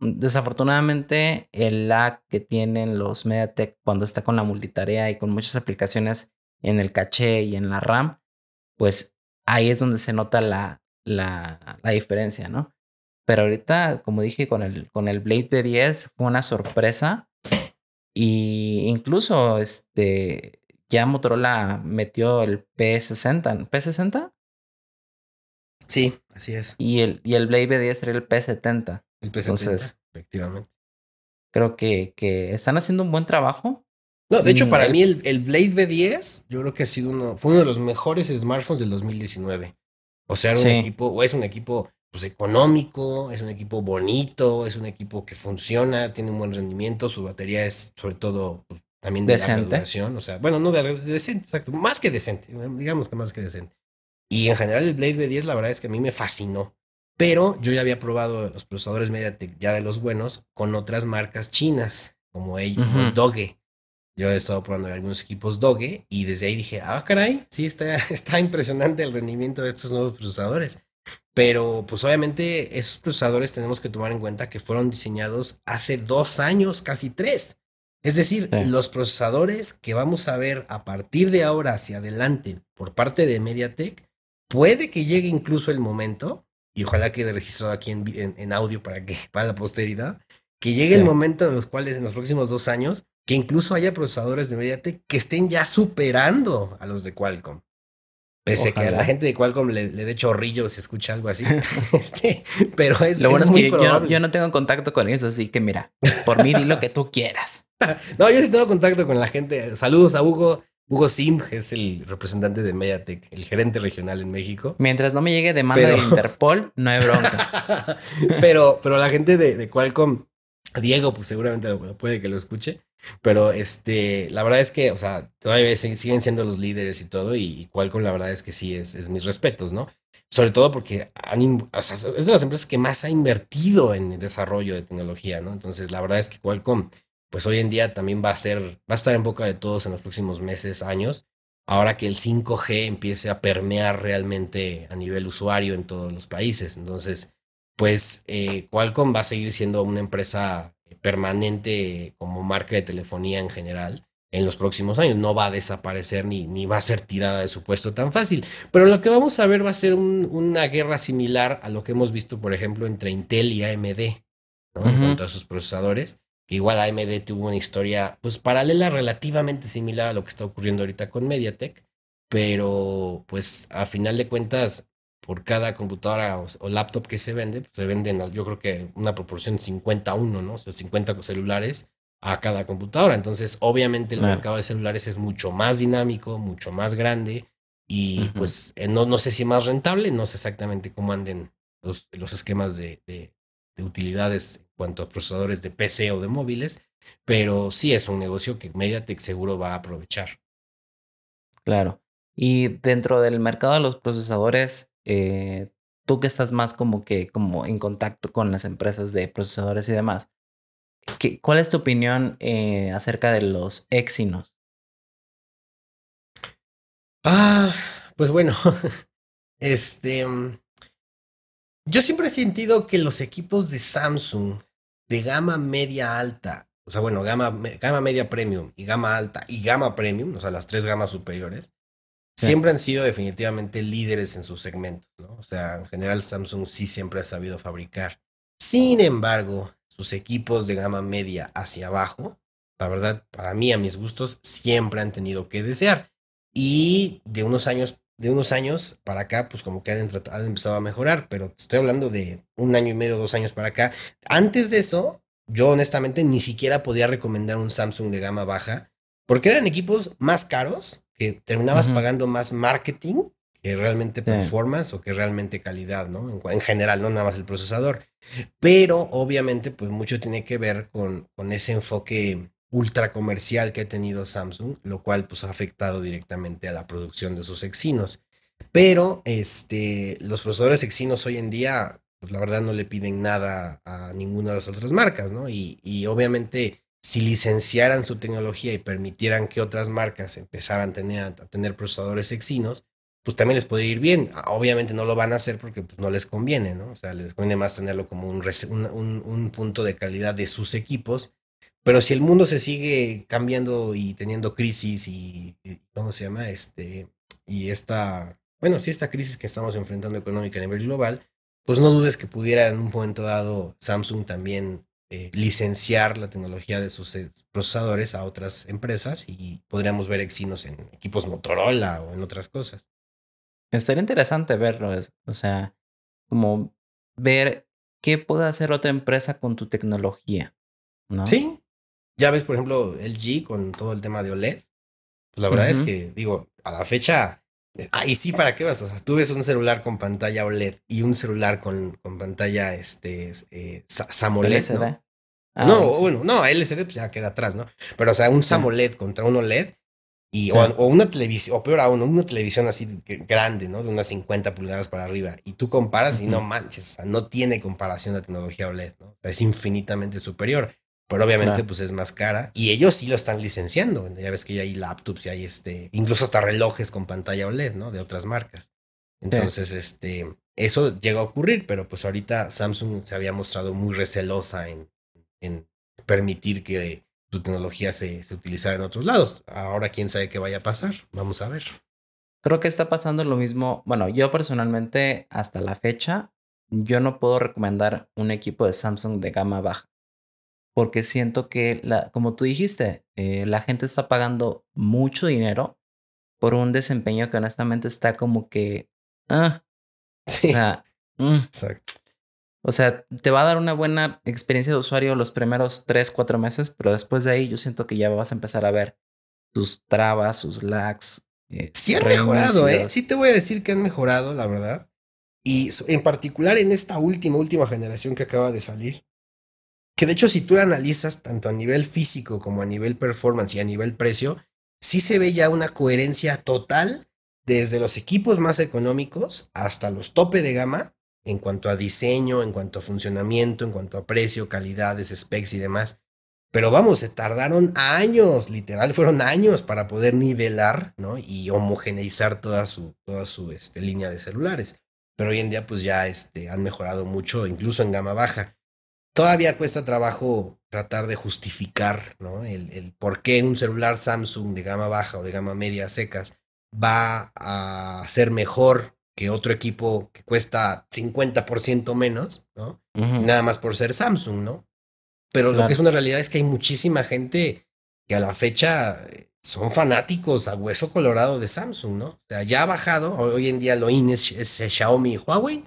desafortunadamente, el lag que tienen los Mediatek cuando está con la multitarea y con muchas aplicaciones en el caché y en la RAM, pues ahí es donde se nota la, la, la diferencia, ¿no? Pero ahorita, como dije, con el, con el Blade B10 fue una sorpresa. Y incluso este, ya Motorola metió el P60. ¿P60? Sí, así es. Y el, y el Blade B10 era el P70. El P70, Entonces, efectivamente. Creo que, que están haciendo un buen trabajo. No, de hecho, para mí el, el, Blade B10, yo creo que ha sido uno, fue uno de los mejores smartphones del 2019. O sea, era un equipo, o es un equipo pues económico, es un equipo bonito, es un equipo que funciona, tiene un buen rendimiento, su batería es sobre todo pues, también de decente. o sea, bueno, no de, decente, exacto, más que decente, digamos que más que decente. Y en general el Blade B10 la verdad es que a mí me fascinó, pero yo ya había probado los procesadores MediaTek ya de los buenos con otras marcas chinas, como ellos, Doge. Yo he estado probando algunos equipos Doge y desde ahí dije, ah, caray, sí, está, está impresionante el rendimiento de estos nuevos procesadores. Pero pues obviamente esos procesadores tenemos que tomar en cuenta que fueron diseñados hace dos años, casi tres. Es decir, los procesadores que vamos a ver a partir de ahora hacia adelante por parte de MediaTek, puede que llegue incluso el momento, y ojalá quede registrado aquí en, audio para que para la posteridad, que llegue el momento en los cuales en los próximos dos años, que incluso haya procesadores de MediaTek que estén ya superando a los de Qualcomm. Pese que a la gente de Qualcomm le, le dé chorrillo si escucha algo así. este, pero es, lo bueno es, que yo, no tengo contacto con eso, así que mira, por mí di lo que tú quieras. no, yo sí tengo contacto con la gente. Saludos a Hugo. Hugo Sim, que es el representante de Mediatek, el gerente regional en México. Mientras no me llegue demanda de Interpol, no hay bronca. pero, pero la gente de, de Qualcomm, Diego, pues seguramente puede que lo escuche. Pero este, la verdad es que, o sea, todavía siguen siendo los líderes y todo, y, Qualcomm la verdad es que sí es, mis respetos, ¿no? Sobre todo porque han, es de las empresas que más ha invertido en desarrollo de tecnología, ¿no? Entonces, la verdad es que Qualcomm, pues hoy en día también va a ser, va a estar en boca de todos en los próximos meses, años, ahora que el 5G empiece a permear realmente a nivel usuario en todos los países. Entonces, pues eh, Qualcomm va a seguir siendo una empresa permanente como marca de telefonía en general. en los próximos años. No va a desaparecer ni, ni va a ser tirada de su puesto tan fácil. Pero lo que vamos a ver va a ser una guerra similar a lo que hemos visto, por ejemplo, entre Intel y AMD, ¿no? En cuanto a sus procesadores. Que igual AMD tuvo una historia, pues paralela, relativamente similar a lo que está ocurriendo ahorita con MediaTek. Pero, pues, a final de cuentas, por cada computadora o, laptop que se vende, pues, se venden, yo creo que una proporción 50-1, ¿no? O sea, 50 celulares a cada computadora. Entonces, obviamente el mercado de celulares es mucho más dinámico, mucho más grande y pues eh, no, no sé si más rentable, no sé exactamente cómo anden los, los esquemas de, de, utilidades en cuanto a procesadores de PC o de móviles, pero sí es un negocio que MediaTek seguro va a aprovechar. Claro. Y dentro del mercado de los procesadores, eh, tú que estás más como que como en contacto con las empresas de procesadores y demás, ¿Cuál es tu opinión eh, acerca de los Exynos? Ah, pues bueno, este, mm, yo siempre he sentido que los equipos de Samsung de gama media alta, o sea, bueno, gama, gama media premium y gama alta y gama premium, o sea, las tres gamas superiores, siempre han sido definitivamente líderes en sus segmentos, ¿no? O sea, en general Samsung sí siempre ha sabido fabricar. Sin embargo, sus equipos de gama media hacia abajo, la verdad, para mí, a mis gustos, siempre han tenido que desear. Y de unos años, de unos años para acá, pues como que han, han empezado a mejorar, pero estoy hablando de un año y medio, dos años para acá. Antes de eso, yo honestamente ni siquiera podía recomendar un Samsung de gama baja, porque eran equipos más caros, que terminabas pagando más marketing que realmente performance o que realmente calidad, ¿no? En, general, no nada más el procesador. Pero obviamente, pues mucho tiene que ver con, con ese enfoque ultra comercial que ha tenido Samsung, lo cual pues ha afectado directamente a la producción de sus Exynos. Pero este, los procesadores Exynos hoy en día, pues la verdad no le piden nada a ninguna de las otras marcas, ¿no? Y, y obviamente si licenciaran su tecnología y permitieran que otras marcas empezaran a tener, procesadores Exynos, pues también les podría ir bien. Obviamente no lo van a hacer porque pues, no les conviene, ¿no? O sea, les conviene más tenerlo como un, un, un, punto de calidad de sus equipos. Pero si el mundo se sigue cambiando y teniendo crisis y, ¿cómo se llama? Este, y esta, bueno, si esta crisis que estamos enfrentando económica a nivel global, pues no dudes que pudiera en un momento dado Samsung también eh, licenciar la tecnología de sus eh, procesadores a otras empresas y podríamos ver Exynos en equipos Motorola o en otras cosas. Estaría interesante verlo, o sea, como ver qué puede hacer otra empresa con tu tecnología, ¿no? Sí. Ya ves, por ejemplo, LG con todo el tema de OLED. Pues la verdad es que, digo, a la fecha, eh, ahí sí, ¿para qué vas? O sea, tú ves un celular con pantalla OLED y un celular con, con pantalla este, eh, SAMOLED. ¿no? Ah, no, bueno, no, LCD pues ya queda atrás, ¿no? Pero, o sea, un SAMOLED contra un OLED, y, o, una televisión, o peor aún, una televisión así grande, ¿no? De unas 50 pulgadas para arriba. Y tú comparas y no manches, o sea, no tiene comparación la tecnología OLED, ¿no? es infinitamente superior. Pero obviamente, pues es más cara. Y ellos sí lo están licenciando. Ya ves que ya hay laptops y hay este, incluso hasta relojes con pantalla OLED, ¿no? De otras marcas. Entonces, este, eso llega a ocurrir, pero pues ahorita Samsung se había mostrado muy recelosa en, en permitir que tu tecnología se, se utilizara en otros lados. Ahora quién sabe qué vaya a pasar. Vamos a ver. Creo que está pasando lo mismo. Bueno, yo personalmente hasta la fecha, yo no puedo recomendar un equipo de Samsung de gama baja. Porque siento que, la, como tú dijiste, eh, la gente está pagando mucho dinero por un desempeño que honestamente está como que... Ah, sí. O sea, mm. O sea, te va a dar una buena experiencia de usuario los primeros 3, 4 meses, pero después de ahí yo siento que ya vas a empezar a ver sus trabas, sus lags. Eh, sí han mejorado, ¿eh? Sí te voy a decir que han mejorado, la verdad. Y en particular en esta última, última generación que acaba de salir. Que de hecho si tú analizas tanto a nivel físico como a nivel performance y a nivel precio, sí se ve ya una coherencia total desde los equipos más económicos hasta los tope de gama en cuanto a diseño, en cuanto a funcionamiento, en cuanto a precio, calidades, specs y demás. Pero vamos, se tardaron años, literal, fueron años para poder nivelar, ¿no? Y homogeneizar toda su, toda su este, línea de celulares. Pero hoy en día, pues ya este, han mejorado mucho, incluso en gama baja. todavía cuesta trabajo tratar de justificar, ¿no? El, el por qué un celular Samsung de gama baja o de gama media secas va a ser mejor que otro equipo que cuesta 50% menos, ¿no? Nada más por ser Samsung, ¿no? Pero lo que es una realidad es que hay muchísima gente que a la fecha eh, son fanáticos a hueso colorado de Samsung, ¿no? O sea, ya ha bajado, hoy en día lo in es, Xiaomi y Huawei,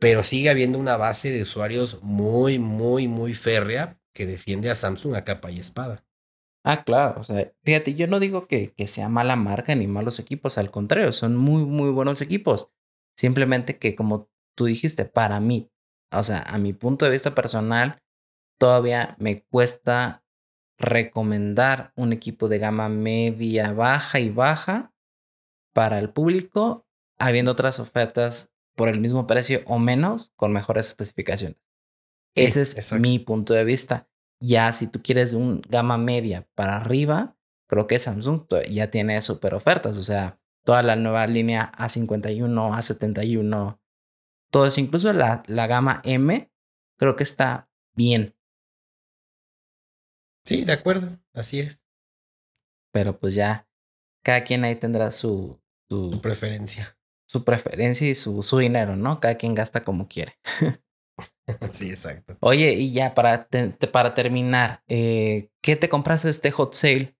pero sigue habiendo una base de usuarios muy, muy, muy férrea que defiende a Samsung a capa y espada. Ah, claro, o sea, fíjate, yo no digo que, que sea mala marca ni malos equipos, al contrario, son muy, muy buenos equipos. Simplemente que como tú dijiste, para mí, o sea, a mi punto de vista personal, todavía me cuesta recomendar un equipo de gama media, baja y baja para el público, habiendo otras ofertas por el mismo precio o menos con mejores especificaciones. Ese es mi punto de vista. Ya si tú quieres un gama media para arriba, creo que Samsung ya tiene super ofertas. O sea, toda la nueva línea A51, A71, todo eso, incluso la, la gama M, creo que está bien. Sí, de acuerdo, así es. Pero pues ya, cada quien ahí tendrá su, su, preferencia. Su preferencia y su, su dinero, ¿no? Cada quien gasta como quiere. sí, exacto. Oye, y ya para, para terminar, eh, ¿qué te compraste de este hot sale?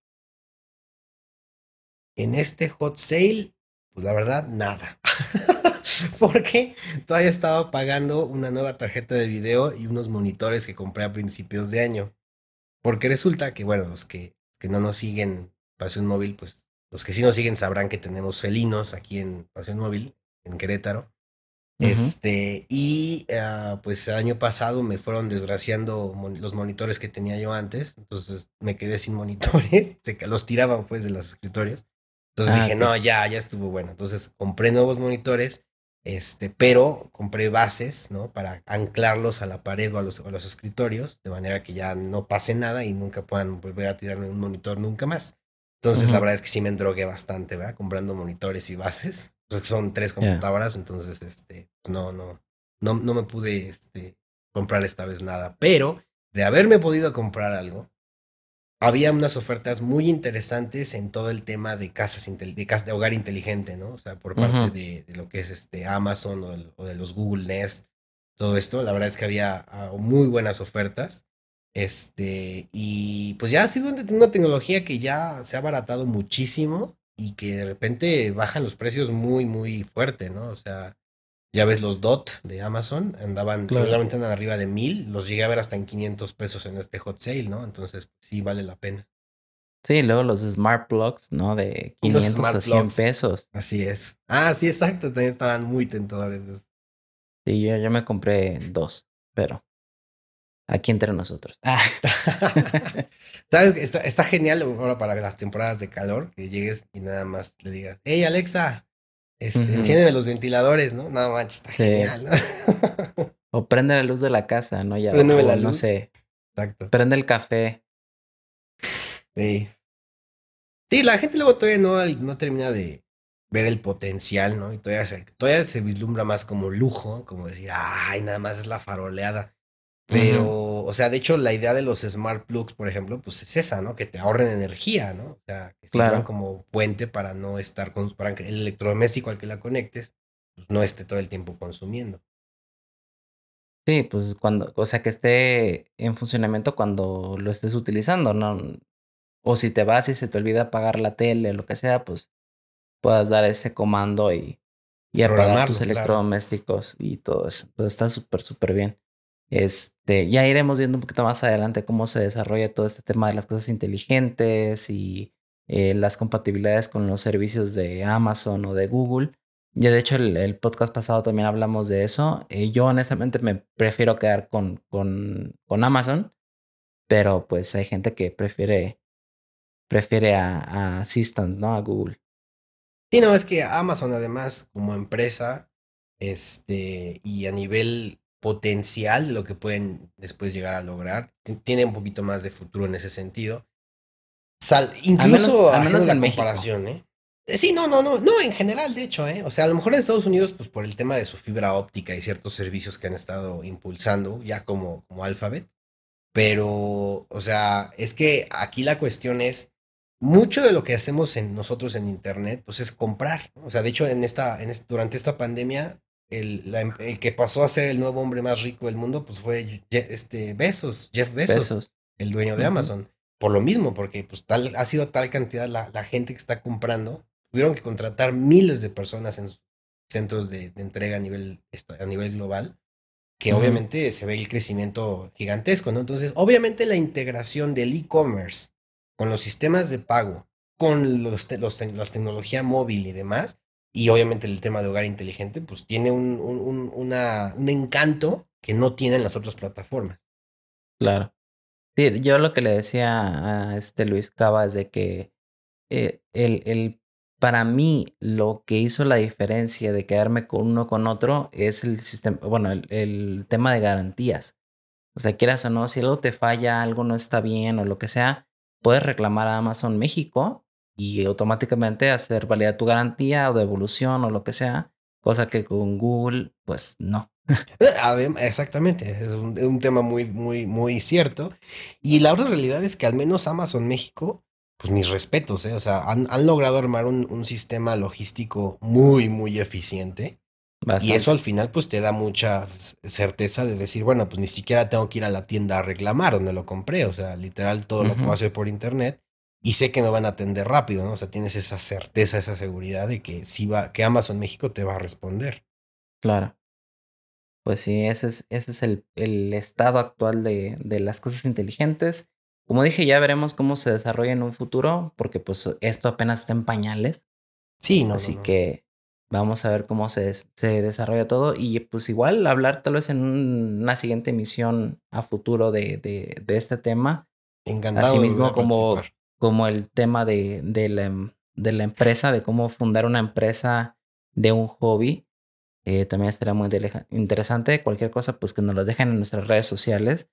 En este hot sale, pues la verdad, nada. Porque todavía estaba pagando una nueva tarjeta de video y unos monitores que compré a principios de año. Porque resulta que, bueno, los que, que no nos siguen Pasión Móvil, pues los que sí nos siguen sabrán que tenemos felinos aquí en Pasión Móvil, en Querétaro. Este, y ah, pues el año pasado me fueron desgraciando los monitores que tenía yo antes, entonces me quedé sin monitores, los tiraban pues de los escritorios. Entonces ah, dije, no, ya, ya estuvo bueno. Entonces compré nuevos monitores, este, pero compré bases, ¿no? Para anclarlos a la pared o a los, a los escritorios, de manera que ya no pase nada y nunca puedan volver a tirarme un monitor nunca más. Entonces, la verdad es que sí me endrogué bastante, ¿verdad? Comprando monitores y bases. Pues son tres computadoras, entonces, este, no, no, no, no me pude, este, comprar esta vez nada. Pero, de haberme podido comprar algo, había unas ofertas muy interesantes en todo el tema de casas de, de hogar inteligente, ¿no? O sea, por parte de, lo que es este Amazon o, de los Google Nest, todo esto. La verdad es que había ah, muy buenas ofertas. Este, y pues ya ha sido una tecnología que ya se ha abaratado muchísimo y que de repente bajan los precios muy, muy fuerte, ¿no? O sea, ya ves los DOT de Amazon, andaban, probablemente andan arriba de mil, los llegué a ver hasta en 500 pesos en este hot sale, ¿no? Entonces sí vale la pena. Sí, luego los Smart Plugs, ¿no? De 500 a 100 pesos. Así es. Ah, sí, exacto, también estaban muy tentadores. Sí, yo, yo me compré dos, pero aquí entre nosotros. Ah. ¿Sabes? Está, está genial ahora para las temporadas de calor, que llegues y nada más le digas, hey Alexa, este, Enciéndeme los ventiladores, ¿no? No manches, está genial. o prende la luz de la casa, ¿no? Ya, la luz. No sé. Exacto. Prende el café. Sí. Sí, la gente luego todavía no, no termina de ver el potencial, ¿no? Y todavía se, todavía se vislumbra más como lujo, como decir, ay, nada más es la faroleada. Pero, o sea, de hecho, la idea de los smart plugs, por ejemplo, pues es esa, ¿no? Que te ahorren energía, ¿no? O sea, que sirvan como puente para no estar con, para que el electrodoméstico al que la conectes pues, no esté todo el tiempo consumiendo. Sí, pues cuando, o sea, que esté en funcionamiento cuando lo estés utilizando, ¿no? O si te vas y se te olvida apagar la tele, o lo que sea, pues puedas dar ese comando y, y apagar tus electrodomésticos y todo eso. Pues está súper, súper bien. Este, ya iremos viendo un poquito más adelante cómo se desarrolla todo este tema de las cosas inteligentes y eh, las compatibilidades con los servicios de Amazon o de Google. Ya de hecho el, podcast pasado también hablamos de eso. Eh, yo honestamente me prefiero quedar con, con, con, Amazon, pero pues hay gente que prefiere, prefiere a, a Assistant, ¿no? A Google. Sí, no, es que Amazon además como empresa, este, y a nivel potencial de lo que pueden después llegar a lograr. Tiene un poquito más de futuro en ese sentido. Sal, incluso al menos, en comparación, ¿eh? Eh, sí, no, no, no, no, en general, de hecho, ¿eh? O sea, a lo mejor en Estados Unidos, pues por el tema de su fibra óptica y ciertos servicios que han estado impulsando, ya como, como Alphabet, pero, o sea, es que aquí la cuestión es, mucho de lo que hacemos en nosotros en Internet, pues es comprar, O sea, de hecho, en esta, en durante esta pandemia, em, el, que pasó a ser el nuevo hombre más rico del mundo, pues fue este Bezos, Jeff Bezos, el dueño de Amazon. Por lo mismo, porque pues tal, ha sido tal cantidad la, la gente que está comprando tuvieron que contratar miles de personas en centros de, entrega a nivel, a nivel global, que obviamente se ve el crecimiento gigantesco, ¿no? Entonces, obviamente la integración del e-commerce con los sistemas de pago, con los, los, la tecnología móvil y demás, y obviamente el tema de hogar inteligente, pues tiene un, un, una, un encanto que no tienen las otras plataformas. Claro. Sí, yo lo que le decía a este Luis Cava es de que eh, el, el para mí, lo que hizo la diferencia de quedarme con uno con otro es el sistema, bueno, el, tema de garantías. O sea, quieras o no, si algo te falla, algo no está bien o lo que sea, puedes reclamar a Amazon México y automáticamente hacer válida tu garantía o devolución o lo que sea, cosa que con Google, pues no. Exactamente, es un, un, tema muy, muy, muy cierto. Y la otra realidad es que al menos Amazon México pues mis respetos, ¿eh? O sea, han, logrado armar un, sistema logístico muy, muy eficiente. Y eso al final pues te da mucha certeza de decir, bueno, pues ni siquiera tengo que ir a la tienda a reclamar donde lo compré, o sea, literal todo lo puedo hacer por internet y sé que me van a atender rápido, ¿no? O sea, tienes esa certeza, esa seguridad de que si va, que Amazon México te va a responder. Claro. Pues sí, ese es, ese es el, el estado actual de, de las cosas inteligentes. Como dije, ya veremos cómo se desarrolla en un futuro, porque pues esto apenas está en pañales. Sí, no. Así que vamos a ver cómo se, se, desarrolla todo y pues igual hablar tal vez en una siguiente emisión a futuro de, de, de este tema. Encantado. Asimismo como, como el tema de, de, la, em, de la empresa, de cómo fundar una empresa de un hobby. Eh, también estaría muy interesante. Cualquier cosa, pues que nos lo dejen en nuestras redes sociales.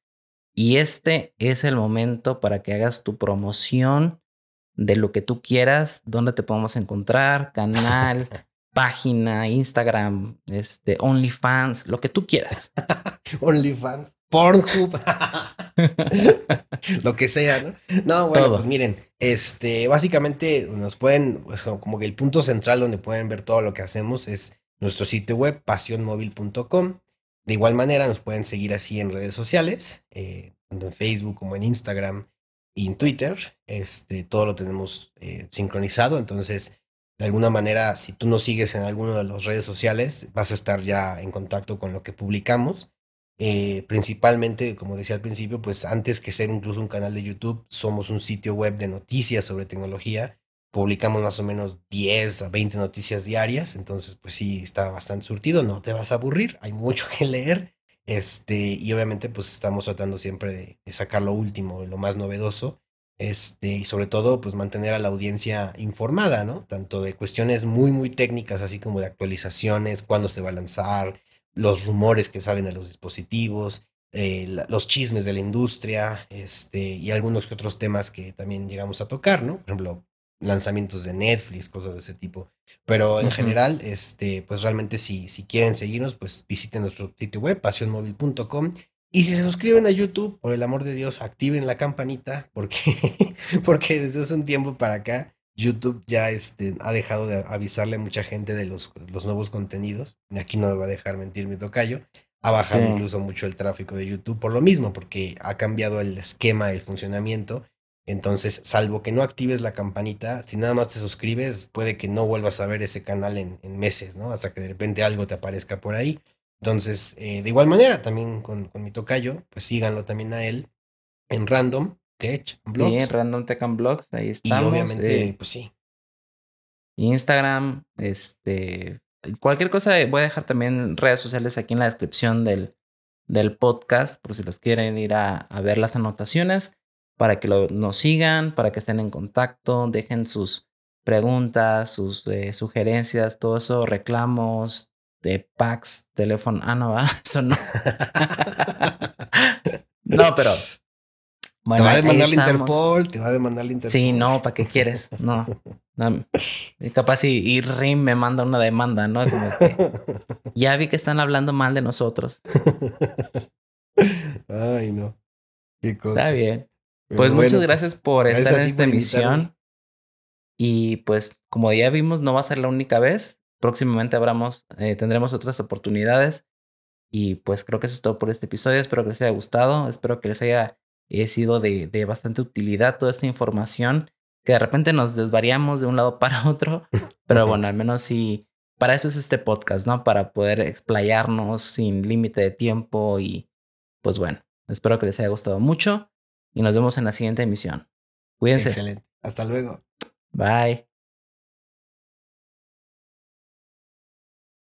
Y este es el momento para que hagas tu promoción de lo que tú quieras, dónde te podemos encontrar, canal, página, Instagram, este, OnlyFans, lo que tú quieras. OnlyFans, Pornhub, lo que sea, ¿no? No, bueno, pues miren, este, básicamente nos pueden, pues como que el punto central donde pueden ver todo lo que hacemos es nuestro sitio web, pasionmóvil.com. De igual manera, nos pueden seguir así en redes sociales, eh, tanto en Facebook como en Instagram y en Twitter. Este, todo lo tenemos eh, sincronizado. Entonces, de alguna manera, si tú nos sigues en alguna de las redes sociales, vas a estar ya en contacto con lo que publicamos. Eh, principalmente, como decía al principio, pues antes que ser incluso un canal de YouTube, somos un sitio web de noticias sobre tecnología publicamos más o menos 10 a 20 noticias diarias, entonces pues sí, está bastante surtido, no te vas a aburrir, hay mucho que leer, este, y obviamente pues estamos tratando siempre de, sacar lo último, lo más novedoso, este, y sobre todo pues mantener a la audiencia informada, ¿no? Tanto de cuestiones muy, muy técnicas, así como de actualizaciones, cuándo se va a lanzar, los rumores que salen de los dispositivos, eh, los chismes de la industria, este, y algunos otros temas que también llegamos a tocar, ¿no? Por ejemplo, lanzamientos de Netflix, cosas de ese tipo. Pero en general, este, pues realmente si, si quieren seguirnos, pues visiten nuestro sitio web, pasionmóvil.com. Y si se suscriben a YouTube, por el amor de Dios, activen la campanita, porque, porque desde hace un tiempo para acá, YouTube ya este, ha dejado de avisarle a mucha gente de los, los nuevos contenidos. Aquí no me va a dejar mentir mi tocayo. Ha bajado incluso mucho el tráfico de YouTube por lo mismo, porque ha cambiado el esquema, el funcionamiento entonces, salvo que no actives la campanita, si nada más te suscribes, puede que no vuelvas a ver ese canal en, meses, ¿no? Hasta que de repente algo te aparezca por ahí. Entonces, eh, de igual manera, también con, mi tocayo, pues síganlo también a él en Random Tech Blogs. Sí, Random Tech and Blogs, ahí estamos. Y obviamente, eh, pues sí. Instagram, este, cualquier cosa, voy a dejar también redes sociales aquí en la descripción del, del podcast, por si les quieren ir a, a ver las anotaciones para que nos sigan, para que estén en contacto, dejen sus preguntas, sus eh, sugerencias, todo eso, reclamos de packs, teléfono. Ah, no, eso no. no, pero te va a demandar la Interpol, te va a demandar la Interpol. Sí, no, ¿para qué quieres? No. capaz y, Rim me manda una demanda, ¿no? ya vi que están hablando mal de nosotros. Ay, no. Qué cosa. Está bien. pues muchas pues, gracias por estar en esta emisión. Y pues, como ya vimos, no va a ser la única vez. Próximamente abramos, eh, tendremos otras oportunidades. Y pues creo que eso es todo por este episodio. Espero que les haya gustado. Espero que les haya eh, sido de, de bastante utilidad toda esta información. Que de repente nos desvariamos de un lado para otro. Pero bueno, al menos sí. Para eso es este podcast, ¿no? Para poder explayarnos sin límite de tiempo. Y pues bueno, espero que les haya gustado mucho. Y nos vemos en la siguiente emisión. Cuídense. Excelente. Hasta luego. Bye.